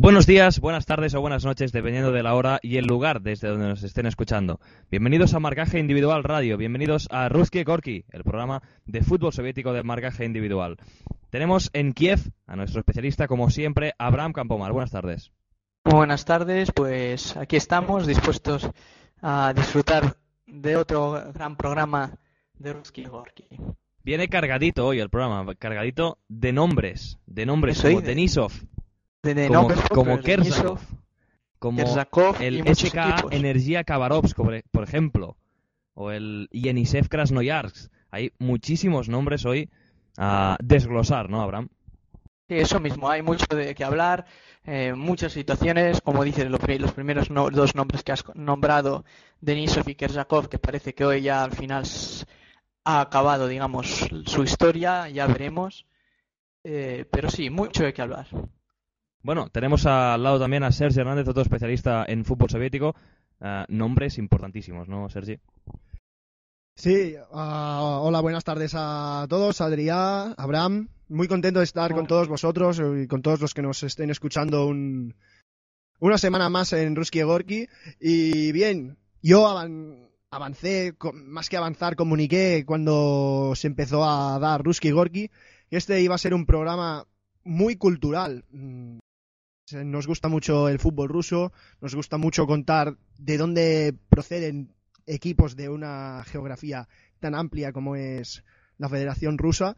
Buenos días, buenas tardes o buenas noches, dependiendo de la hora y el lugar desde donde nos estén escuchando. Bienvenidos a Marcaje Individual Radio, bienvenidos a Ruski Gorky, el programa de fútbol soviético de marcaje individual. Tenemos en Kiev a nuestro especialista, como siempre, Abraham Campomar. Buenas tardes. Buenas tardes, pues aquí estamos dispuestos a disfrutar de otro gran programa de Ruski Gorky. Viene cargadito hoy el programa, cargadito de nombres, de nombres como Denisov, de como, nombres como Kersakov, como el SK equipos. Energía Khabarovsk, por, por ejemplo, o el Yenisev Krasnoyarsk. Hay muchísimos nombres hoy a desglosar, ¿no, Abraham? Sí, eso mismo, hay mucho de qué hablar, eh, muchas situaciones, como pri- los primeros no- dos nombres que has nombrado, Denisov y Kersakov, que parece que hoy ya al final ha acabado, digamos, su historia, ya veremos. Eh, pero sí, mucho de qué hablar. Bueno, tenemos al lado también a Sergi Hernández, otro especialista en fútbol soviético. Ah, nombres importantísimos, ¿no, Sergi? Sí, ah, hola, buenas tardes a todos, Adrián, Abraham. Muy contento de estar con todos vosotros y con todos los que nos estén escuchando un- una semana más en Ruski Gorky. Y bien, yo avan- avancé, más que avanzar, comuniqué cuando se empezó a dar Ruski Gorky que este iba a ser un programa muy cultural. Se- Nos gusta mucho el fútbol ruso, nos gusta mucho contar de dónde proceden equipos de una geografía tan amplia como es la Federación Rusa.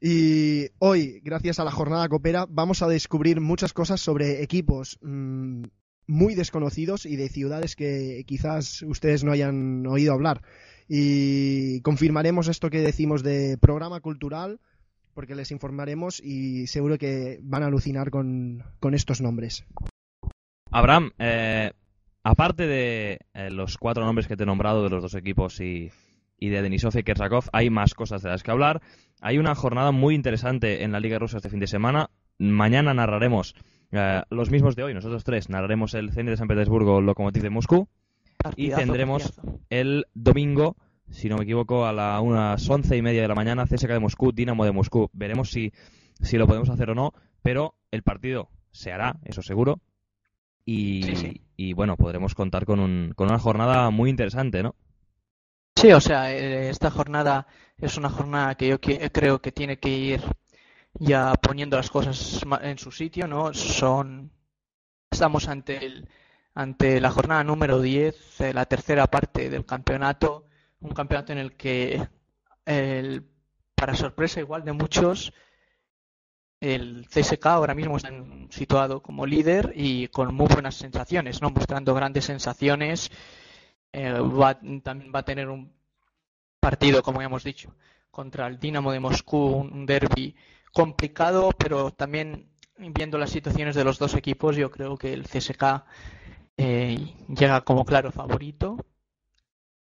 Y hoy, gracias a la jornada Coopera, vamos a descubrir muchas cosas sobre equipos mm, muy desconocidos y de ciudades que quizás ustedes no hayan oído hablar. Y confirmaremos esto que decimos de programa cultural, porque les informaremos y seguro que van a alucinar con, con estos nombres. Abraham, eh, aparte de eh, los cuatro nombres que te he nombrado de los dos equipos y, y de Denisov y Kersakov, hay más cosas de las que hablar. Hay una jornada muy interesante en la Liga Rusa este fin de semana. Mañana narraremos eh, los mismos de hoy, nosotros tres. Narraremos el Zenit de San Petersburgo, Lokomotiv de Moscú. Y tendremos partidazo. el domingo, si no me equivoco, a las unas once y media de la mañana, CSKA de Moscú, Dinamo de Moscú. Veremos si, si lo podemos hacer o no, pero el partido se hará, eso seguro. Y, Sí, sí. y bueno, podremos contar con, un, con una jornada muy interesante, ¿no? Sí, o sea, eh, esta jornada es una jornada que yo creo que tiene que ir ya poniendo las cosas en su sitio, ¿no? Son, estamos ante el, ante la jornada número 10, eh, la tercera parte del campeonato, un campeonato en el que, el- para sorpresa igual de muchos, el CSK ahora mismo está situado como líder y con muy buenas sensaciones, ¿no? Mostrando grandes sensaciones. Eh, va, también va a tener un partido, como ya hemos dicho, contra el Dinamo de Moscú, un derby complicado, pero también viendo las situaciones de los dos equipos, yo creo que el CSK eh, llega como claro favorito.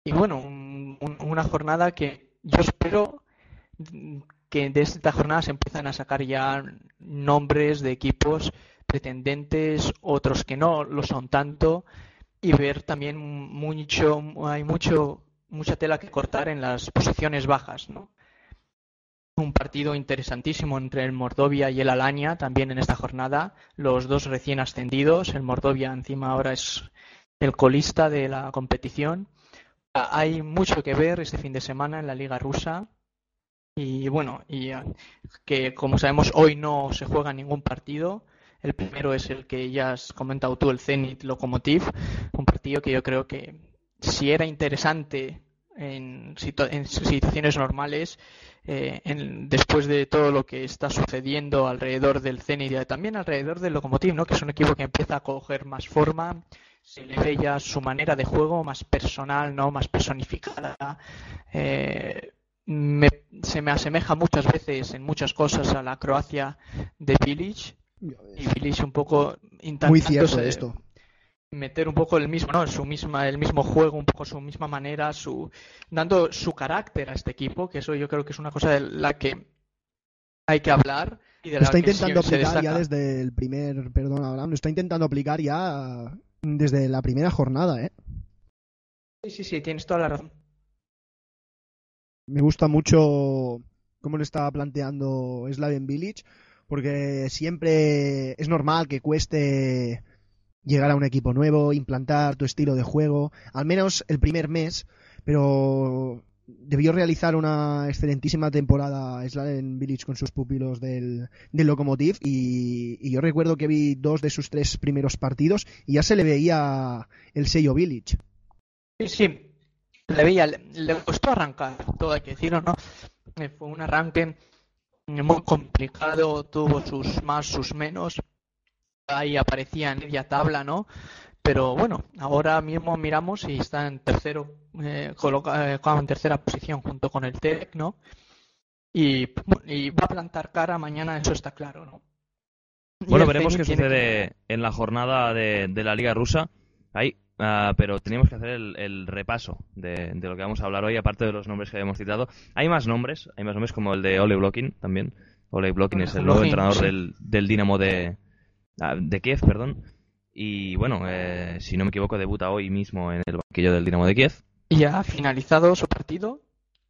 Y bueno, un- un- una jornada que yo espero que de esta jornada se empiezan a sacar ya nombres de equipos pretendentes, otros que no lo son tanto, y ver también mucho, hay mucho, mucha tela que cortar en las posiciones bajas, ¿no? Un partido interesantísimo entre el Mordovia y el Alania también en esta jornada, los dos recién ascendidos, el Mordovia encima ahora es el colista de la competición. Hay mucho que ver este fin de semana en la Liga Rusa. Y bueno, y eh, que como sabemos hoy no se juega ningún partido. El primero es el que ya has comentado tú, el Zenit Lokomotiv, un partido que yo creo que si era interesante en, situ- en situaciones normales, eh, en- después de todo lo que está sucediendo alrededor del Zenit y también alrededor del Lokomotiv, ¿no? que es un equipo que empieza a coger más forma, se le ve ya su manera de juego más personal, no más personificada. Eh, me- se me asemeja muchas veces en muchas cosas a la Croacia de Bilic y Bilic un poco intentando Muy cierto esto. meter un poco el mismo, ¿no? Su misma, el mismo juego, un poco su misma manera, su dando su carácter a este equipo, que eso yo creo que es una cosa de la que hay que hablar y de la está que intentando se- se aplicar ya desde el primer, perdón, Abraham, lo está intentando aplicar ya desde la primera jornada, ¿eh? Sí, sí, sí, tienes toda la razón. Me gusta mucho cómo lo está planteando Slaven Village, porque siempre es normal que cueste llegar a un equipo nuevo, implantar tu estilo de juego, al menos el primer mes, pero debió realizar una excelentísima temporada Slaven Village con sus pupilos del, del Lokomotiv y, y yo recuerdo que vi dos de sus tres primeros partidos y ya se le veía el sello Village. Sí, sí, le veía, le, le costó arrancar, todo hay que decirlo, ¿no? Eh, Fue un arranque muy complicado, tuvo sus más, sus menos. Ahí aparecía en media tabla, ¿no? Pero bueno, ahora mismo miramos y está en tercero, eh, coloca- eh, en tercera posición junto con el TEC, ¿no? Y, y va a plantar cara mañana, eso está claro, ¿no? Y Bueno, veremos qué que- sucede en la jornada de, de la Liga Rusa. Ahí, ah, pero teníamos que hacer el, el repaso de, de lo que vamos a hablar hoy, aparte de los nombres que habíamos citado. Hay más nombres, hay más nombres como el de Ole Blokin también. Ole Blokin es el nuevo entrenador sí. del, del Dinamo de, ah, de Kiev, perdón. Y bueno, eh, si no me equivoco, debuta hoy mismo en el banquillo del Dinamo de Kiev. Y ha finalizado su partido.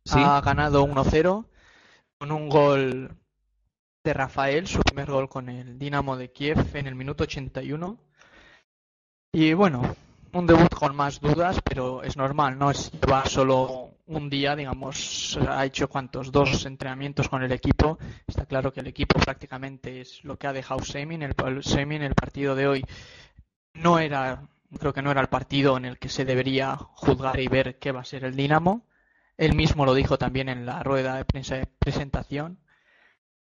Sí. Ha ganado 1-0 con un gol de Rafael, su primer gol con el Dinamo de Kiev en el minuto 81. Y bueno, un debut con más dudas, pero es normal, ¿no? Es, lleva solo un día, digamos, ha hecho cuantos, dos entrenamientos con el equipo. Está claro que el equipo prácticamente es lo que ha dejado Semin. El Semin, el partido de hoy, no era, creo que no era el partido en el que se debería juzgar y ver qué va a ser el Dinamo. Él mismo lo dijo también en la rueda de prensa de presentación.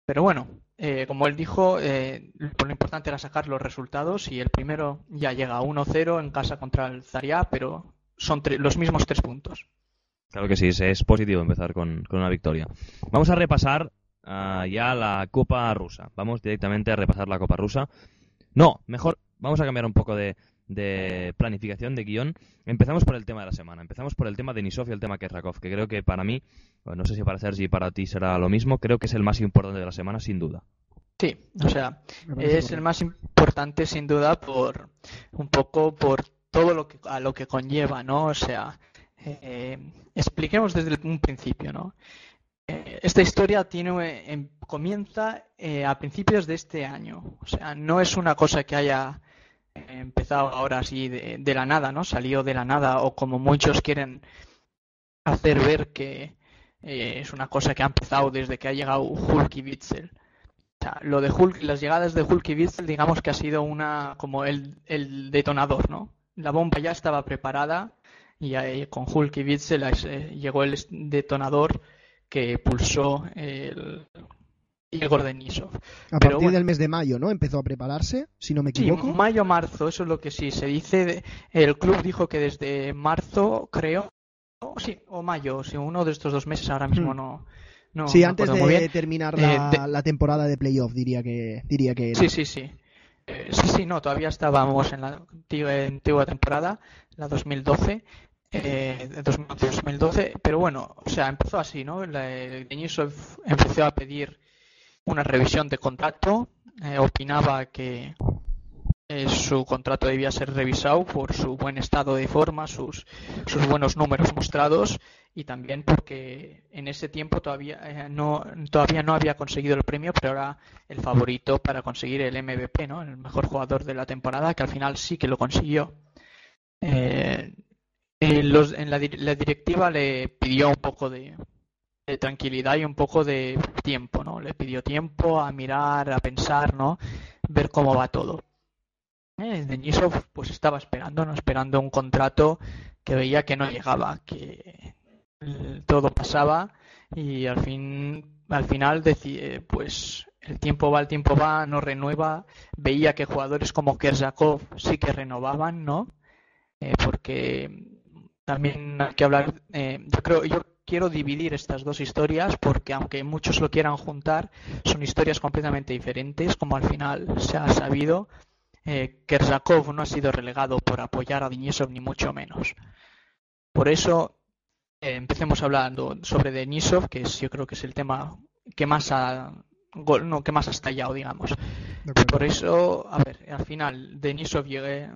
Pero bueno, eh, como él dijo, eh, lo importante era sacar los resultados y el primero ya llega a 1-0 en casa contra el Zaria, pero son los mismos tres puntos. Claro que sí, es, positivo empezar con, con una victoria. Vamos a repasar ah, ya la Copa Rusa. Vamos directamente a repasar la Copa Rusa. No, mejor, vamos a cambiar un poco de, de planificación, de guion. Empezamos por el tema de la semana. Empezamos por el tema de Nisov y el tema Kerrakov, que creo que para mí, bueno, no sé si para Sergi y para ti será lo mismo, creo que es el más importante de la semana, sin duda. Sí, o sea, es el más importante sin duda por un poco por todo lo que a lo que conlleva, ¿no? O sea, eh, expliquemos desde un principio, ¿no? Eh, esta historia tiene eh, em- comienza eh, a principios de este año, o sea, no es una cosa que haya empezado ahora así de, la nada, ¿no? Salió de la nada o como muchos quieren hacer ver que eh, es una cosa que ha empezado desde que ha llegado Hulk y Witzel. Lo de Hulk, las llegadas de Hulk y Witzel, digamos que ha sido una como el, detonador, ¿no? La bomba ya estaba preparada y ahí con Hulk y Witzel llegó el detonador que pulsó el Igor Denisov. A pero partir bueno. del mes de mayo, ¿no? Empezó a prepararse, si no me Sí, equivoco. mayo-marzo, eso es lo que sí se dice. El club dijo que desde marzo, creo, o sí, o mayo, sí, uno de estos dos meses ahora mismo Hmm. no, no sí, antes de terminar Eh, la, de- la temporada de playoff, diría que, diría que era. Sí, sí, sí. Eh, sí, sí, no, todavía estábamos en la antigua, temporada, la 2012, eh, de 2011-2012, pero bueno, o sea, empezó así, ¿no? La, el Denisov empezó a pedir una revisión de contrato, eh, opinaba que eh, su contrato debía ser revisado por su buen estado de forma, sus, sus buenos números mostrados y también porque en ese tiempo todavía eh, no todavía no había conseguido el premio, pero era el favorito para conseguir el MVP, ¿no? El mejor jugador de la temporada, que al final sí que lo consiguió. Eh, los- en la directiva le pidió un poco de, de tranquilidad y un poco de tiempo, ¿no? Le pidió tiempo a mirar, a pensar, ¿no? Ver cómo va todo. Eh, Denisov pues estaba esperando, ¿no? Esperando un contrato que veía que no llegaba, que todo pasaba y al fin al final deci- eh, pues el tiempo va, el tiempo va, no renueva, veía que jugadores como Kersakov sí que renovaban, ¿no? Eh, porque también hay que hablar, eh, yo creo, yo quiero dividir estas dos historias porque aunque muchos lo quieran juntar, son historias completamente diferentes, como al final se ha sabido. Eh, Kersakov no ha sido relegado por apoyar a Denisov ni mucho menos. Por eso eh, empecemos hablando sobre Denisov, que es, yo creo que es el tema que más ha no, que más ha estallado, digamos. Por eso, a ver, al final Denisov llegue,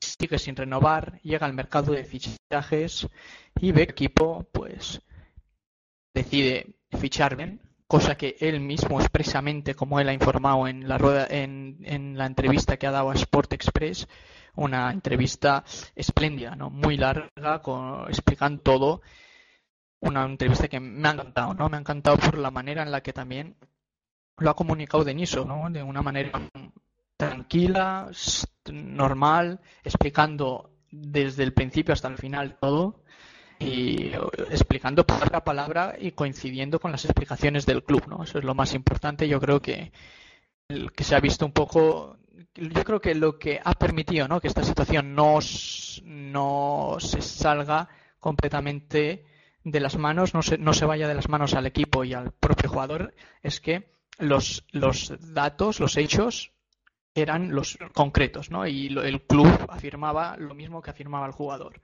sigue sin renovar, llega al mercado de fichajes y ve equipo pues decide fichar bien, cosa que él mismo expresamente, como él ha informado en la rueda, en, en la entrevista que ha dado a Sport Express, una entrevista espléndida, ¿no? Muy larga, con, explicando todo. Una entrevista que me ha encantado, ¿no? Me ha encantado por la manera en la que también lo ha comunicado Deniso, ¿no? De una manera tranquila, normal, explicando desde el principio hasta el final todo y explicando palabra a palabra y coincidiendo con las explicaciones del club, ¿no? Eso es lo más importante. Yo creo que que se ha visto un poco, yo creo que lo que ha permitido, ¿no? Que esta situación no, no se salga completamente de las manos, no se, no se vaya de las manos al equipo y al propio jugador, es que los, los datos, los hechos eran los concretos, ¿no? Y el club afirmaba lo mismo que afirmaba el jugador.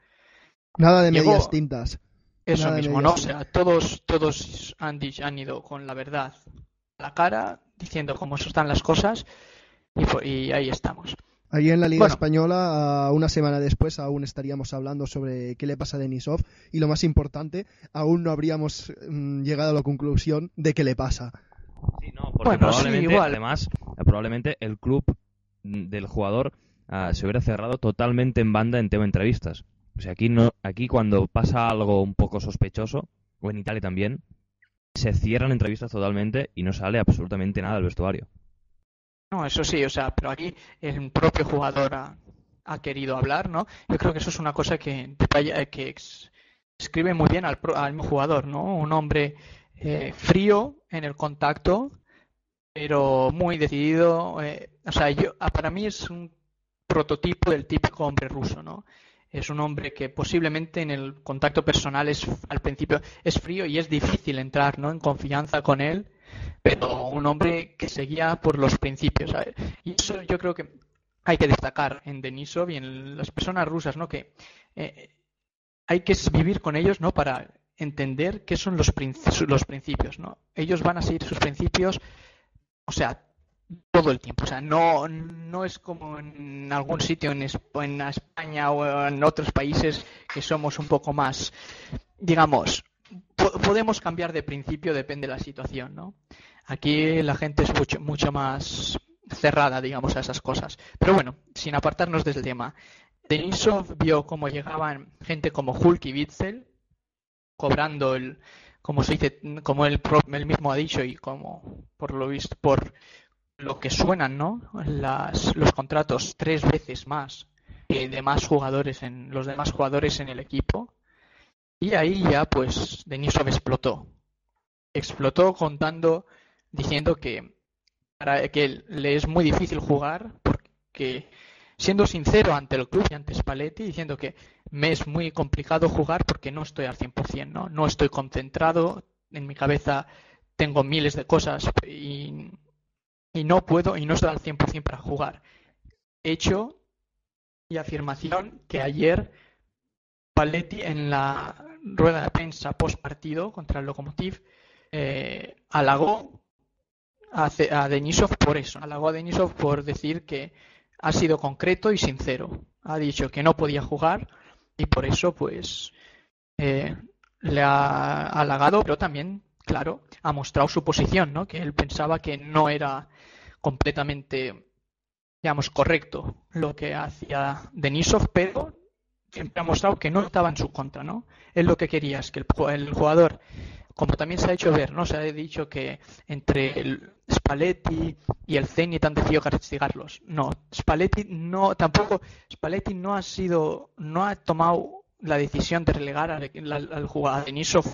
Nada de medias tintas. Eso mismo, ¿no? O sea, todos, todos han, han ido con la verdad a la cara, diciendo cómo están las cosas, y, ahí estamos. Allí en la Liga Española, una semana después, aún estaríamos hablando sobre qué le pasa a Denisov y lo más importante, aún no habríamos mm, llegado a la conclusión de qué le pasa. Sí, no, porque probablemente, además, probablemente el club del jugador ah, se hubiera cerrado totalmente en banda en tema entrevistas. O sea, aquí, no, aquí cuando pasa algo un poco sospechoso, o en Italia también, se cierran entrevistas totalmente y no sale absolutamente nada del vestuario. No, eso sí, o sea, pero aquí el propio jugador ha, querido hablar, ¿no? Yo creo que eso es una cosa que, que escribe muy bien al, al jugador, ¿no? Un hombre eh, frío en el contacto, pero muy decidido. Eh, o sea, yo, ah, para mí es un prototipo del típico hombre ruso, ¿no? Es un hombre que posiblemente en el contacto personal es al principio es frío y es difícil entrar, ¿no? En confianza con él, pero un hombre que seguía por los principios. Y eso yo creo que hay que destacar en Denisov y en las personas rusas, ¿no? Que eh, hay que vivir con ellos, ¿no? Para entender qué son los, los principios, ¿no? Ellos van a seguir sus principios, o sea, todo el tiempo. O sea, no, no es como en algún sitio en, en España o en otros países que somos un poco más, digamos, podemos cambiar de principio, depende de la situación, ¿no? Aquí la gente es mucho, mucho más cerrada, digamos, a esas cosas. Pero bueno, sin apartarnos del tema. Denisov vio cómo llegaban gente como Hulk y Witzel, cobrando el, como se dice, como él, mismo ha dicho y como por lo visto, por lo que suenan, ¿no? Las, los contratos tres veces más que demás jugadores en los demás jugadores en el equipo. Y ahí ya pues Denisov explotó. Explotó contando, diciendo que para que le es muy difícil jugar porque siendo sincero ante el club y ante Spalletti, diciendo que me es muy complicado jugar porque no estoy al 100%, ¿no? No estoy concentrado, en mi cabeza tengo miles de cosas y, no puedo y no estoy al 100% para jugar. Hecho y afirmación que ayer Spalletti en la rueda de prensa post partido contra el Lokomotiv eh, halagó a, a Denisov por eso, halagó a Denisov por decir que ha sido concreto y sincero. Ha dicho que no podía jugar y por eso, pues, eh, le ha halagado, pero también, claro, ha mostrado su posición, ¿no? Que él pensaba que no era completamente, digamos, correcto lo que hacía Denisov, pero siempre ha mostrado que no estaba en su contra, ¿no? Él lo que quería es que el jugador como también se ha hecho ver, ¿no? Se ha dicho que entre el Spalletti y el Zenit han decidido castigarlos. No, Spalletti no, tampoco, Spalletti no ha sido, no ha tomado la decisión de relegar al, jugador Denisov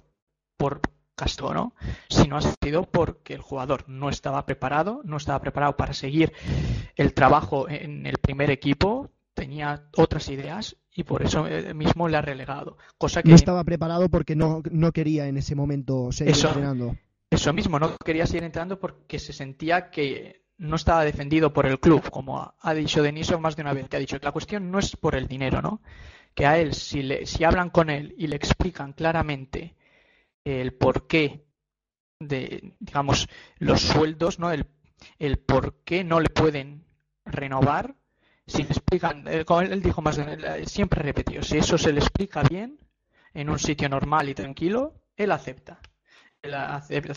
por castigo, ¿no? Sino ha sido porque el jugador no estaba preparado, no estaba preparado para seguir el trabajo en el primer equipo, tenía otras ideas y por eso eh, mismo le ha relegado. Cosa que no estaba preparado porque no, no quería en ese momento seguir entrenando. Eso mismo, no quería seguir entrenando porque se sentía que no estaba defendido por el club, como ha dicho Deniso más de una vez, que ha dicho que la cuestión no es por el dinero, ¿no? Que a él, si, le, si hablan con él y le explican claramente el por qué de, digamos, los sueldos, ¿no? El, el por qué no le pueden renovar. Si le explican, eh, como él dijo más, siempre repetido, si eso se le explica bien en un sitio normal y tranquilo, él acepta. Él acepta,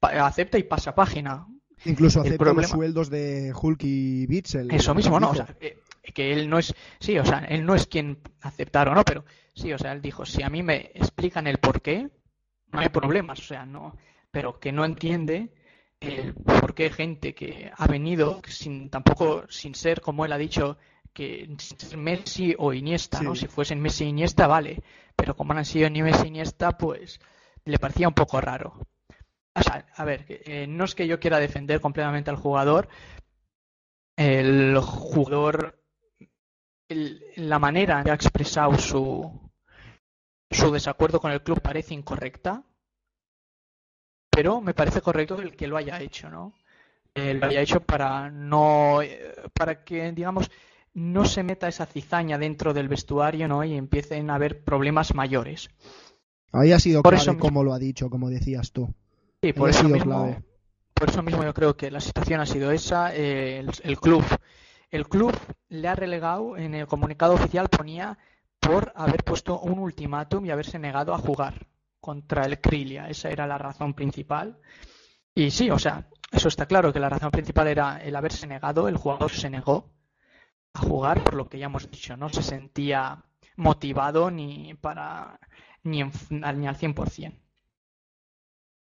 acepta y pasa página. Incluso acepta los sueldos de Hulk y Bitzel. Eso mismo, no, o sea, eh, que él no es, sí, o sea, él no es quien aceptar o no, pero sí, o sea, él dijo, si a mí me explican el por qué, no hay problemas, o sea, no, pero que no entiende el por qué gente que ha venido sin tampoco sin ser como él ha dicho que Messi o Iniesta, ¿no? Si fuesen Messi e Iniesta, vale, pero como no han sido ni Messi e Iniesta, pues le parecía un poco raro. O sea, a ver, eh, no es que yo quiera defender completamente al jugador, el jugador, la manera en que ha expresado su, su desacuerdo con el club parece incorrecta, pero me parece correcto el que lo haya hecho, ¿no? lo haya hecho para no, para que, digamos, no se meta esa cizaña dentro del vestuario, ¿no? Y empiecen a haber problemas mayores. Ahí ha sido clave como lo ha dicho, como decías tú. Sí, por eso, mismo, por eso mismo yo creo que la situación ha sido esa. el, club, el club le ha relegado en el comunicado oficial ponía por haber puesto un ultimátum y haberse negado a jugar contra el Krilia. Esa era la razón principal. Y sí, o sea, eso está claro que la razón principal era el haberse negado, el jugador se negó a jugar por lo que ya hemos dicho, no se sentía motivado ni para ni, al 100%.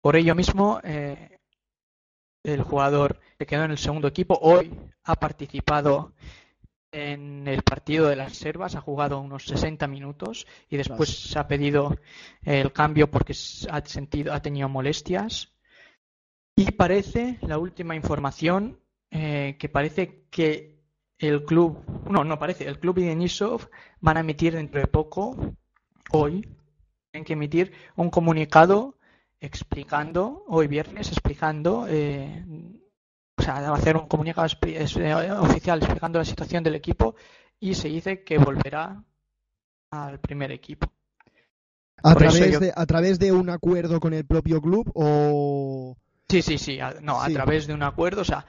Por ello mismo, eh, el jugador que quedó en el segundo equipo hoy ha participado en el partido de las Servas, ha jugado unos 60 minutos y después se ha pedido el cambio porque ha, sentido, ha tenido molestias. Y parece, la última información, eh, que parece que el club, no, no parece, el club y Denisov van a emitir dentro de poco, hoy, tienen que emitir un comunicado explicando, hoy viernes, explicando eh, o sea, hacer un comunicado eh, oficial explicando la situación del equipo y se dice que volverá al primer equipo. ¿A través, de, ¿A través de un acuerdo con el propio club o...? Sí, sí, sí, no, a través de un acuerdo, o sea,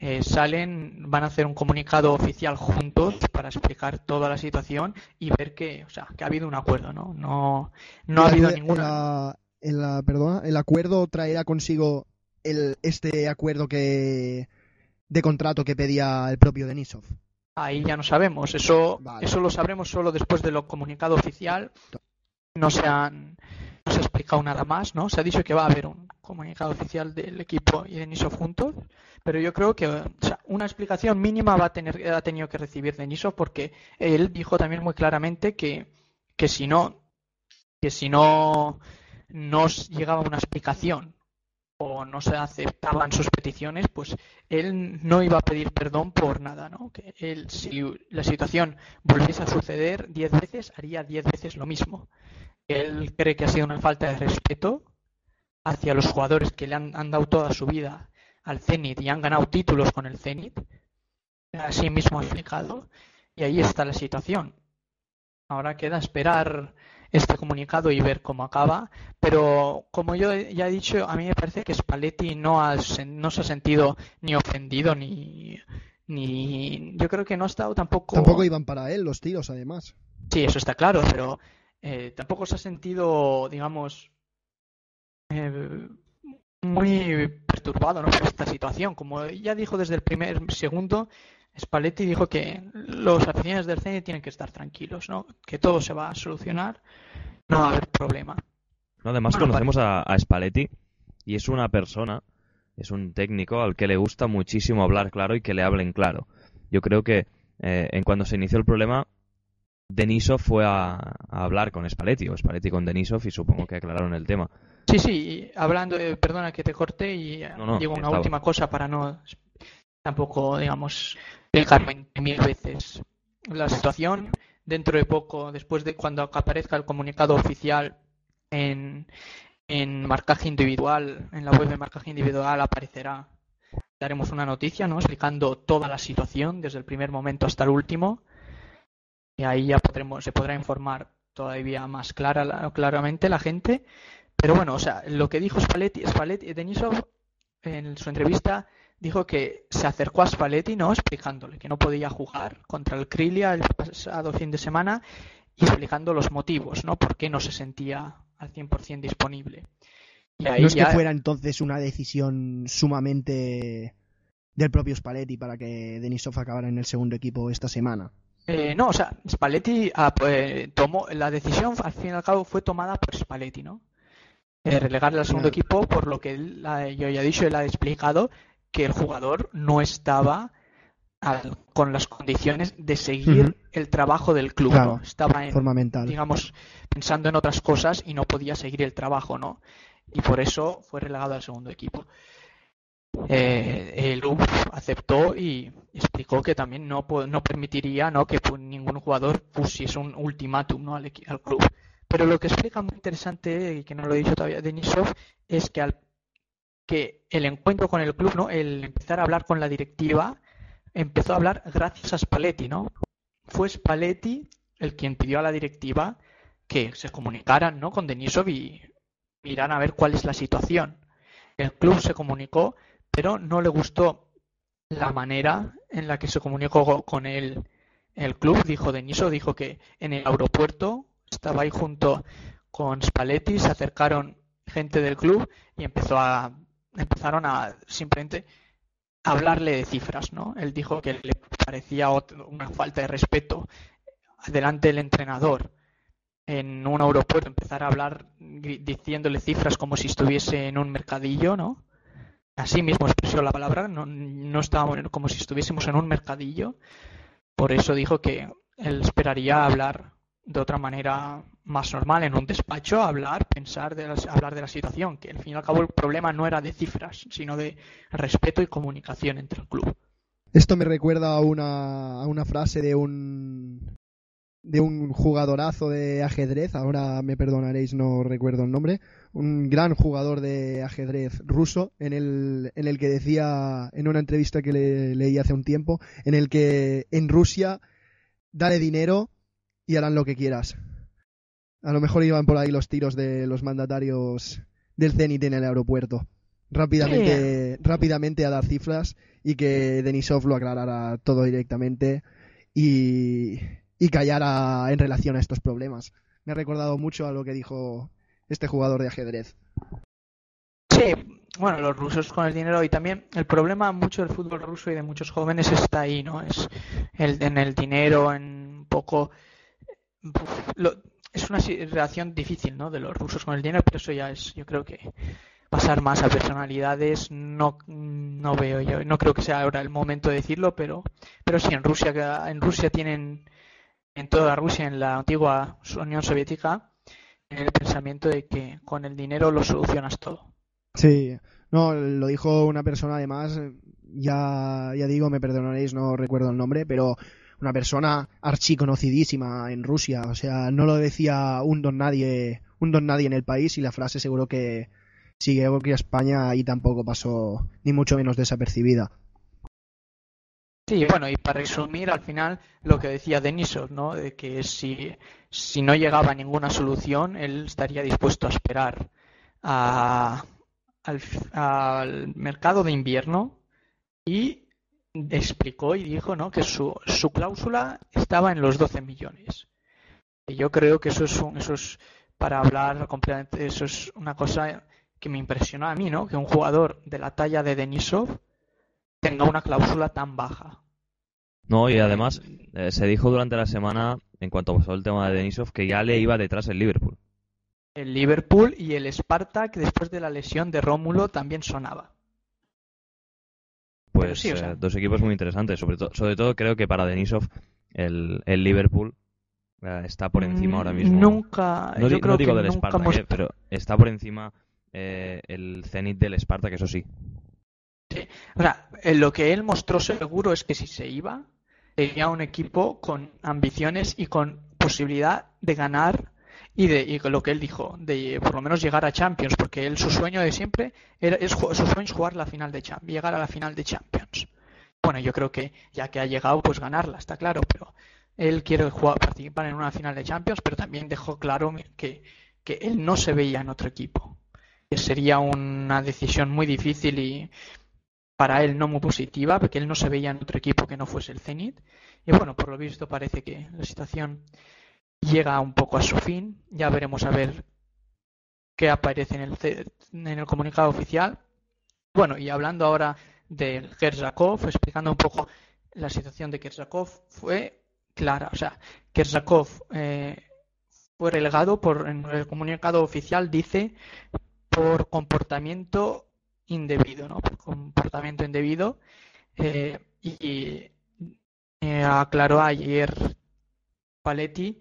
eh, salen, van a hacer un comunicado oficial juntos para explicar toda la situación y ver que, o sea, que ha habido un acuerdo, ¿no? No, no ha habido ninguna... El, perdona, el acuerdo traerá consigo el, este acuerdo que de contrato que pedía el propio Denisov? Ahí ya no sabemos. Eso, eso lo sabremos solo después de lo comunicado oficial. No se, han, no se ha explicado nada más, ¿no? Se ha dicho que va a haber un comunicado oficial del equipo y Denisov juntos, pero yo creo que una explicación mínima va a tener ha tenido que recibir Denisov porque él dijo también muy claramente que, que si no que si no nos llegaba una explicación o no se aceptaban sus peticiones, pues él no iba a pedir perdón por nada, ¿no? Que él, si la situación volviese a suceder diez veces, haría diez veces lo mismo. Él cree que ha sido una falta de respeto hacia los jugadores que le han, dado toda su vida al Zenit y han ganado títulos con el Zenit. Así mismo ha explicado. Y ahí está la situación. Ahora queda esperar este comunicado y ver cómo acaba. Pero como yo ya he dicho, a mí me parece que Spalletti no, ha, no se ha sentido ni ofendido ni, ni. Yo creo que no ha estado tampoco. Tampoco iban para él los tiros, además. Sí, eso está claro, pero eh, tampoco se ha sentido, digamos, eh, muy perturbado ¿no? por esta situación. Como ya dijo desde el primer segundo, Spalletti dijo que los aficionados del cine tienen que estar tranquilos, ¿no? Que todo se va a solucionar, no va a haber problema. No, además conocemos a, Spalletti y es una persona, es un técnico al que le gusta muchísimo hablar claro y que le hablen claro. Yo creo que eh, en cuando se inició el problema, Denisov fue a, hablar con Spalletti o Spalletti con Denisov y supongo que aclararon el tema. Sí, sí, hablando, perdona que te corté y digo una última cosa para no tampoco, digamos, explicarme mil veces la situación. Dentro de poco, después de cuando aparezca el comunicado oficial en, en marcaje individual, en la web de marcaje individual aparecerá, daremos una noticia, ¿no? Explicando toda la situación desde el primer momento hasta el último. Y ahí ya podremos, se podrá informar todavía más clara, claramente la gente. Pero bueno, o sea, lo que dijo Spalletti, Spalletti Denisov en su entrevista dijo que se acercó a Spalletti, ¿no? Explicándole que no podía jugar contra el Krilia el pasado fin de semana y explicando los motivos, ¿no? Por qué no se sentía al 100% disponible. Y ahí no es que fuera entonces una decisión sumamente del propio Spalletti para que Denisov acabara en el segundo equipo esta semana. Eh, no, o sea, Spalletti ah, pues, tomó la decisión, al fin y al cabo, fue tomada por Spalletti, ¿no? Eh, relegarle al segundo equipo, por lo que él, yo ya he dicho, él ha explicado que el jugador no estaba con las condiciones de seguir el trabajo del club. Estaba en, digamos, pensando en otras cosas y no podía seguir el trabajo, ¿no? Y por eso fue relegado al segundo equipo. Eh, el club aceptó y explicó que también no, no permitiría ¿no? que ningún jugador pusiese un ultimátum ¿no? al, al, club. Pero lo que explica muy interesante, y que no lo he dicho todavía Denisov, es que al que el encuentro con el club, ¿no? El empezar a hablar con la directiva, empezó a hablar gracias a Spalletti, ¿no? Fue Spalletti el quien pidió a la directiva que se comunicaran, ¿no? Con Denisov y miran a ver cuál es la situación. El club se comunicó, pero no le gustó la manera en la que se comunicó con él el club. Dijo Denisov, dijo que en el aeropuerto estaba ahí junto con Spalletti, se acercaron gente del club y empezó a empezaron a simplemente hablarle de cifras, ¿no? Él dijo que le parecía una falta de respeto delante del entrenador en un aeropuerto empezar a hablar diciéndole cifras como si estuviese en un mercadillo, ¿no? Así mismo expresó la palabra, no, no estábamos como si estuviésemos en un mercadillo. Por eso dijo que él esperaría hablar de otra manera más normal en un despacho, hablar, pensar, de hablar de la situación, que al fin y al cabo el problema no era de cifras, sino de respeto y comunicación entre el club. Esto me recuerda a una, a una frase de un de un jugadorazo de ajedrez, ahora me perdonaréis, no recuerdo el nombre, un gran jugador de ajedrez ruso, en el, en el que decía, en una entrevista que le, leí hace un tiempo, en el que en Rusia, dale dinero y harán lo que quieras. A lo mejor iban por ahí los tiros de los mandatarios del Zenit en el aeropuerto. Rápidamente, rápidamente a dar cifras y que Denisov lo aclarara todo directamente y, y callara en relación a estos problemas. Me ha recordado mucho a lo que dijo este jugador de ajedrez. Sí, bueno, los rusos con el dinero y también el problema mucho del fútbol ruso y de muchos jóvenes está ahí, ¿no? Es el, en el dinero, en un poco es una relación difícil, ¿no? De los rusos con el dinero, pero eso ya es, yo creo que pasar más a personalidades no, no veo yo, no creo que sea ahora el momento de decirlo, pero, pero sí en Rusia, en Rusia tienen, en toda Rusia, en la antigua Unión Soviética, el pensamiento de que con el dinero lo solucionas todo. Sí, no, lo dijo una persona además, ya, ya digo, me perdonaréis, no recuerdo el nombre, pero una persona archiconocidísima en Rusia, o sea, no lo decía un don nadie, un don nadie en el país y la frase seguro que sigue aquí a España ahí tampoco pasó ni mucho menos desapercibida. Sí, bueno, y para resumir, al final lo que decía Denisov, ¿no? De que si, si no llegaba a ninguna solución, él estaría dispuesto a esperar a, al mercado de invierno y explicó y dijo ¿no? que su, su cláusula estaba en los 12 millones. Y yo creo que eso es, un, eso es para hablar completamente, eso es una cosa que me impresionó a mí, ¿no? Que un jugador de la talla de Denisov tenga una cláusula tan baja. No, y además eh, se dijo durante la semana, en cuanto pasó el tema de Denisov, que ya le iba detrás el Liverpool. El Liverpool y el Spartak, después de la lesión de Rómulo, también sonaba pues eh, dos equipos muy interesantes. Sobre, sobre todo creo que para Denisov el, el Liverpool eh, está por encima ahora mismo. Nunca, no, yo creo digo que del Spartak, eh, pero está por encima el Zenit del Spartak, eso sí. sí. O sea, lo que él mostró seguro es que si se iba, sería un equipo con ambiciones y con posibilidad de ganar y de lo que él dijo, de por lo menos llegar a Champions, porque él su sueño de siempre era, es, su sueño es jugar la final de Champions, llegar a la final de Champions. Bueno, yo creo que ya que ha llegado, pues ganarla, está claro, pero él quiere jugar, participar en una final de Champions, pero también dejó claro que que él no se veía en otro equipo. Que sería una decisión muy difícil y para él no muy positiva, porque él no se veía en otro equipo que no fuese el Zenit. Y bueno, por lo visto parece que la situación llega un poco a su fin. Ya veremos a ver qué aparece en el, en el comunicado oficial. Bueno, y hablando ahora de Kersakov, explicando un poco la situación de Kersakov, fue clara. O sea, Kersakov eh, fue relegado por, en el comunicado oficial dice, por comportamiento indebido, ¿no? Por comportamiento indebido. Eh, y eh, aclaró ayer Paletti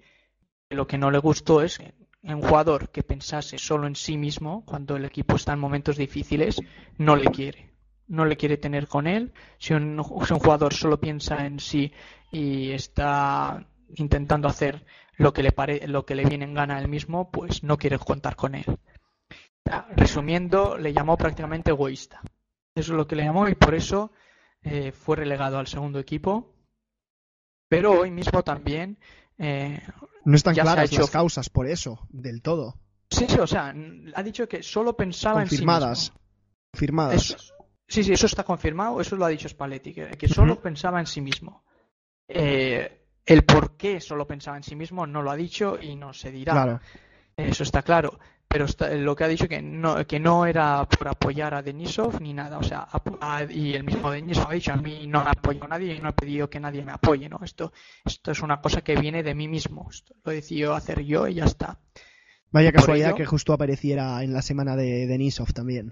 lo que no le gustó es un jugador que pensase solo en sí mismo cuando el equipo está en momentos difíciles, no le quiere. No le quiere tener con él. Si un, si un jugador solo piensa en sí y está intentando hacer lo que le pare, lo que le viene en gana a él mismo, pues no quiere contar con él. Resumiendo, le llamó prácticamente egoísta. Eso es lo que le llamó y por eso eh, fue relegado al segundo equipo. Pero hoy mismo también. Eh, no están claras las causas por eso, del todo. Sí, sí, o sea, ha dicho que solo pensaba en sí mismo. Confirmadas. sí, sí, eso está confirmado, eso lo ha dicho Spalletti, que, que solo uh -huh. pensaba en sí mismo. Eh, el por qué solo pensaba en sí mismo no lo ha dicho y no se dirá. Claro. Eso está claro. Pero está, lo que ha dicho que no, que no era por apoyar a Denisov ni nada. O sea, a, y el mismo Denisov ha dicho a mí no me apoyo a nadie y no he pedido que nadie me apoye. ¿no? Esto, esto es una cosa que viene de mí mismo. Esto lo he decidido hacer yo y ya está. Vaya casualidad ello, que justo apareciera en la semana de Denisov también.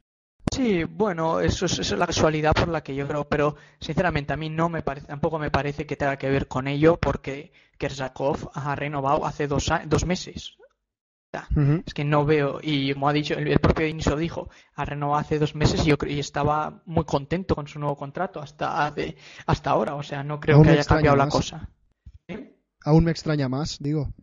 Sí, bueno, eso es, eso es, la casualidad por la que yo creo, pero sinceramente a mí no me parece, tampoco me parece que tenga que ver con ello porque Kersakov ha renovado hace dos, dos meses. Uh -huh. Es que no veo, y como ha dicho, el, el propio Iniso dijo, ha renovado hace dos meses y, yo, y estaba muy contento con su nuevo contrato hasta, hace, hasta ahora, o sea, no creo Aún que haya cambiado más. la cosa. ¿Eh? Aún me extraña más, digo.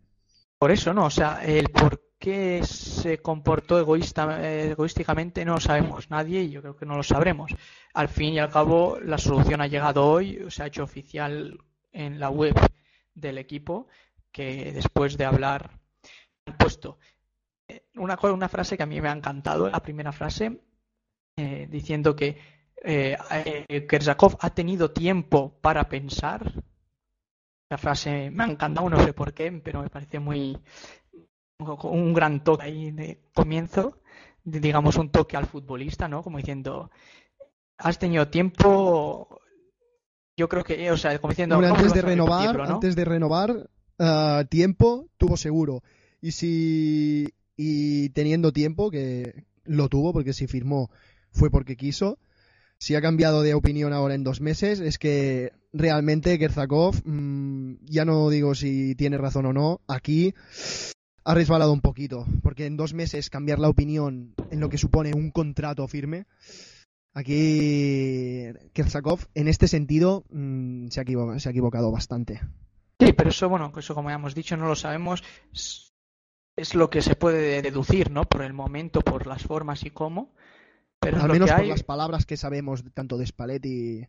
Por eso, ¿no? O sea, el por qué se comportó egoísta, eh, egoísticamente no lo sabemos nadie y yo creo que no lo sabremos. Al fin y al cabo, la solución ha llegado hoy, se ha hecho oficial en la web del equipo que después de hablar puesto eh, una, una frase que a mí me ha encantado, la primera frase, eh, diciendo que eh, Kersakov ha tenido tiempo para pensar. La frase me ha encantado, no sé por qué, pero me parece muy, un gran toque ahí de comienzo, digamos un toque al futbolista, ¿no? Como diciendo, has tenido tiempo, yo creo que, o sea, como diciendo, antes de renovar, ¿no? antes de renovar, tiempo tuvo seguro. Y si y teniendo tiempo, que lo tuvo porque si firmó fue porque quiso. Si ha cambiado de opinión ahora en dos meses, es que realmente Kerzakov, mmm, ya no digo si tiene razón o no, aquí ha resbalado un poquito, porque en dos meses cambiar la opinión en lo que supone un contrato firme, aquí Kersakov en este sentido mmm, se, ha se, ha equivocado, bastante. Sí, pero eso, bueno, eso como ya hemos dicho, no lo sabemos, es lo que se puede deducir, ¿no? Por el momento, por las formas y cómo. Pero Al menos por hay... las palabras que sabemos tanto de Spalletti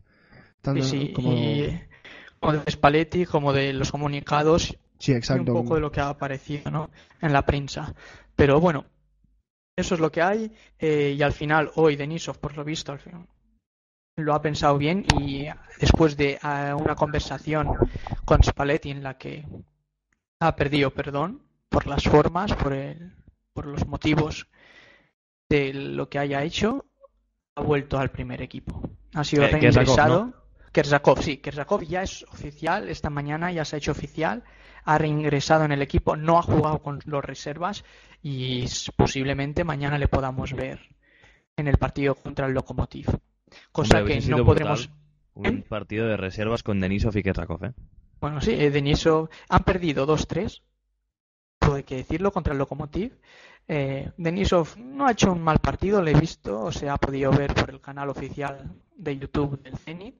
tanto sí, como... Y, como de Spalletti como de los comunicados Sí, exacto. un poco de lo que ha aparecido ¿no? en la prensa. Pero bueno, eso es lo que hay. Eh, y al final, hoy Denisov, por lo visto, lo ha pensado bien y después de uh, una conversación con Spalletti en la que ha perdido perdón por las formas, por, el, por los motivos de lo que haya hecho, ha vuelto al primer equipo. Ha sido eh, reingresado. ¿no? Kersakov, sí, Kersakov ya es oficial, esta mañana ya se ha hecho oficial, ha reingresado en el equipo, no ha jugado con los reservas y posiblemente mañana le podamos ver en el partido contra el Lokomotiv. Cosa Hombre, que no podremos. Un ¿Eh? partido de reservas con Denisov y Kersakov, ¿eh? Bueno, sí, eh, Denisov han perdido 2-3, hay que decirlo, contra el Lokomotiv. Eh, Denisov no ha hecho un mal partido, lo he visto, o se ha podido ver por el canal oficial de YouTube del Zenit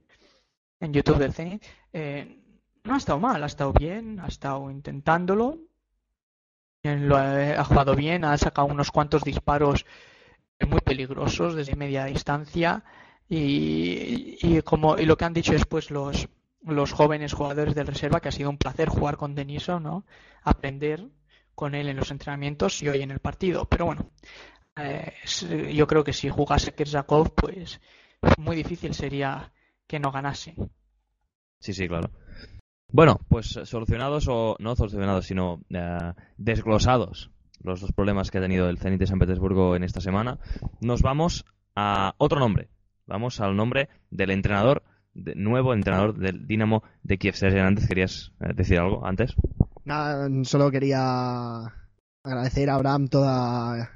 en YouTube del Zenit, eh, no ha estado mal, ha estado bien, ha estado intentándolo, lo ha, jugado bien, ha sacado unos cuantos disparos muy peligrosos desde media distancia y, y como y lo que han dicho después los los jóvenes jugadores del reserva que ha sido un placer jugar con Deniso, ¿no? Aprender con él en los entrenamientos y hoy en el partido. Pero bueno, eh, yo creo que si jugase Kersakov, pues muy difícil sería que no ganase. Sí, sí, claro. Bueno, pues solucionados o no solucionados, sino eh, desglosados los dos problemas que ha tenido el Zenit de San Petersburgo en esta semana, nos vamos a otro nombre. Vamos al nombre del entrenador, nuevo entrenador del Dinamo de Kiev. Sergio antes querías eh, decir algo antes. Nada, solo quería agradecer a Abraham toda,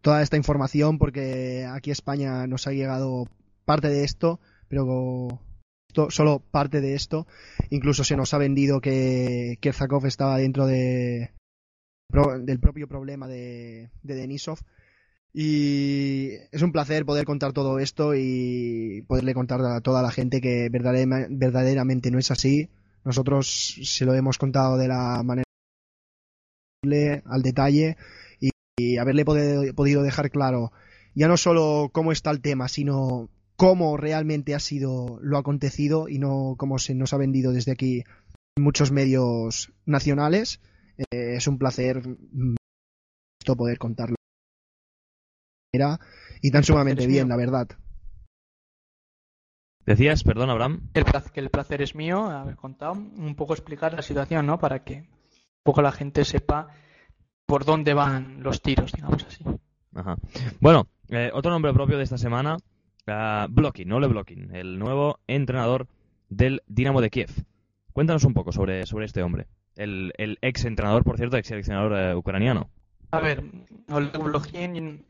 toda esta información porque aquí a España nos ha llegado parte de esto, pero solo parte de esto. Incluso se nos ha vendido que Kerzakov estaba dentro de, del propio problema de, Denisov. Y es un placer poder contar todo esto y poderle contar a toda la gente que verdaderamente no es así. Nosotros se lo hemos contado de la manera al detalle y, haberle podido dejar claro ya no solo cómo está el tema, sino cómo realmente ha sido lo acontecido y no cómo se nos ha vendido desde aquí en muchos medios nacionales. Eh, es un placer mm, poder contarlo y tan sumamente bien, la verdad. Decías, perdón, Abraham. El placer, que el placer es mío haber contado, un poco explicar la situación, ¿no? Para que un poco la gente sepa por dónde van los tiros, digamos así. Ajá. Bueno, eh, otro nombre propio de esta semana, uh, Blocking, no Le Blocking, el nuevo entrenador del Dinamo de Kiev. Cuéntanos un poco sobre, sobre este hombre el, ex entrenador, por cierto, ex seleccionador eh, ucraniano. A ver, Oleg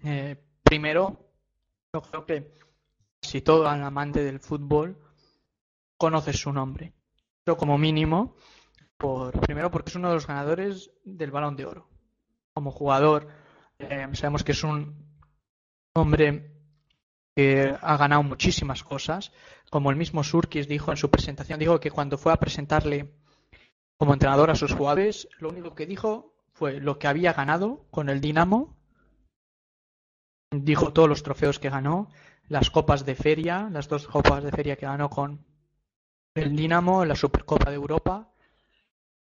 eh, primero, yo creo que si todo amante del fútbol conoce su nombre. Pero como mínimo, por, primero porque es uno de los ganadores del balón de oro. Como jugador, eh, sabemos que es un hombre que ha ganado muchísimas cosas. Como el mismo Surkis dijo en su presentación, dijo que cuando fue a presentarle como entrenador a sus jugadores, lo único que dijo fue lo que había ganado con el Dinamo. Dijo todos los trofeos que ganó, las copas de feria, las dos copas de feria que ganó con el Dinamo, la Supercopa de Europa,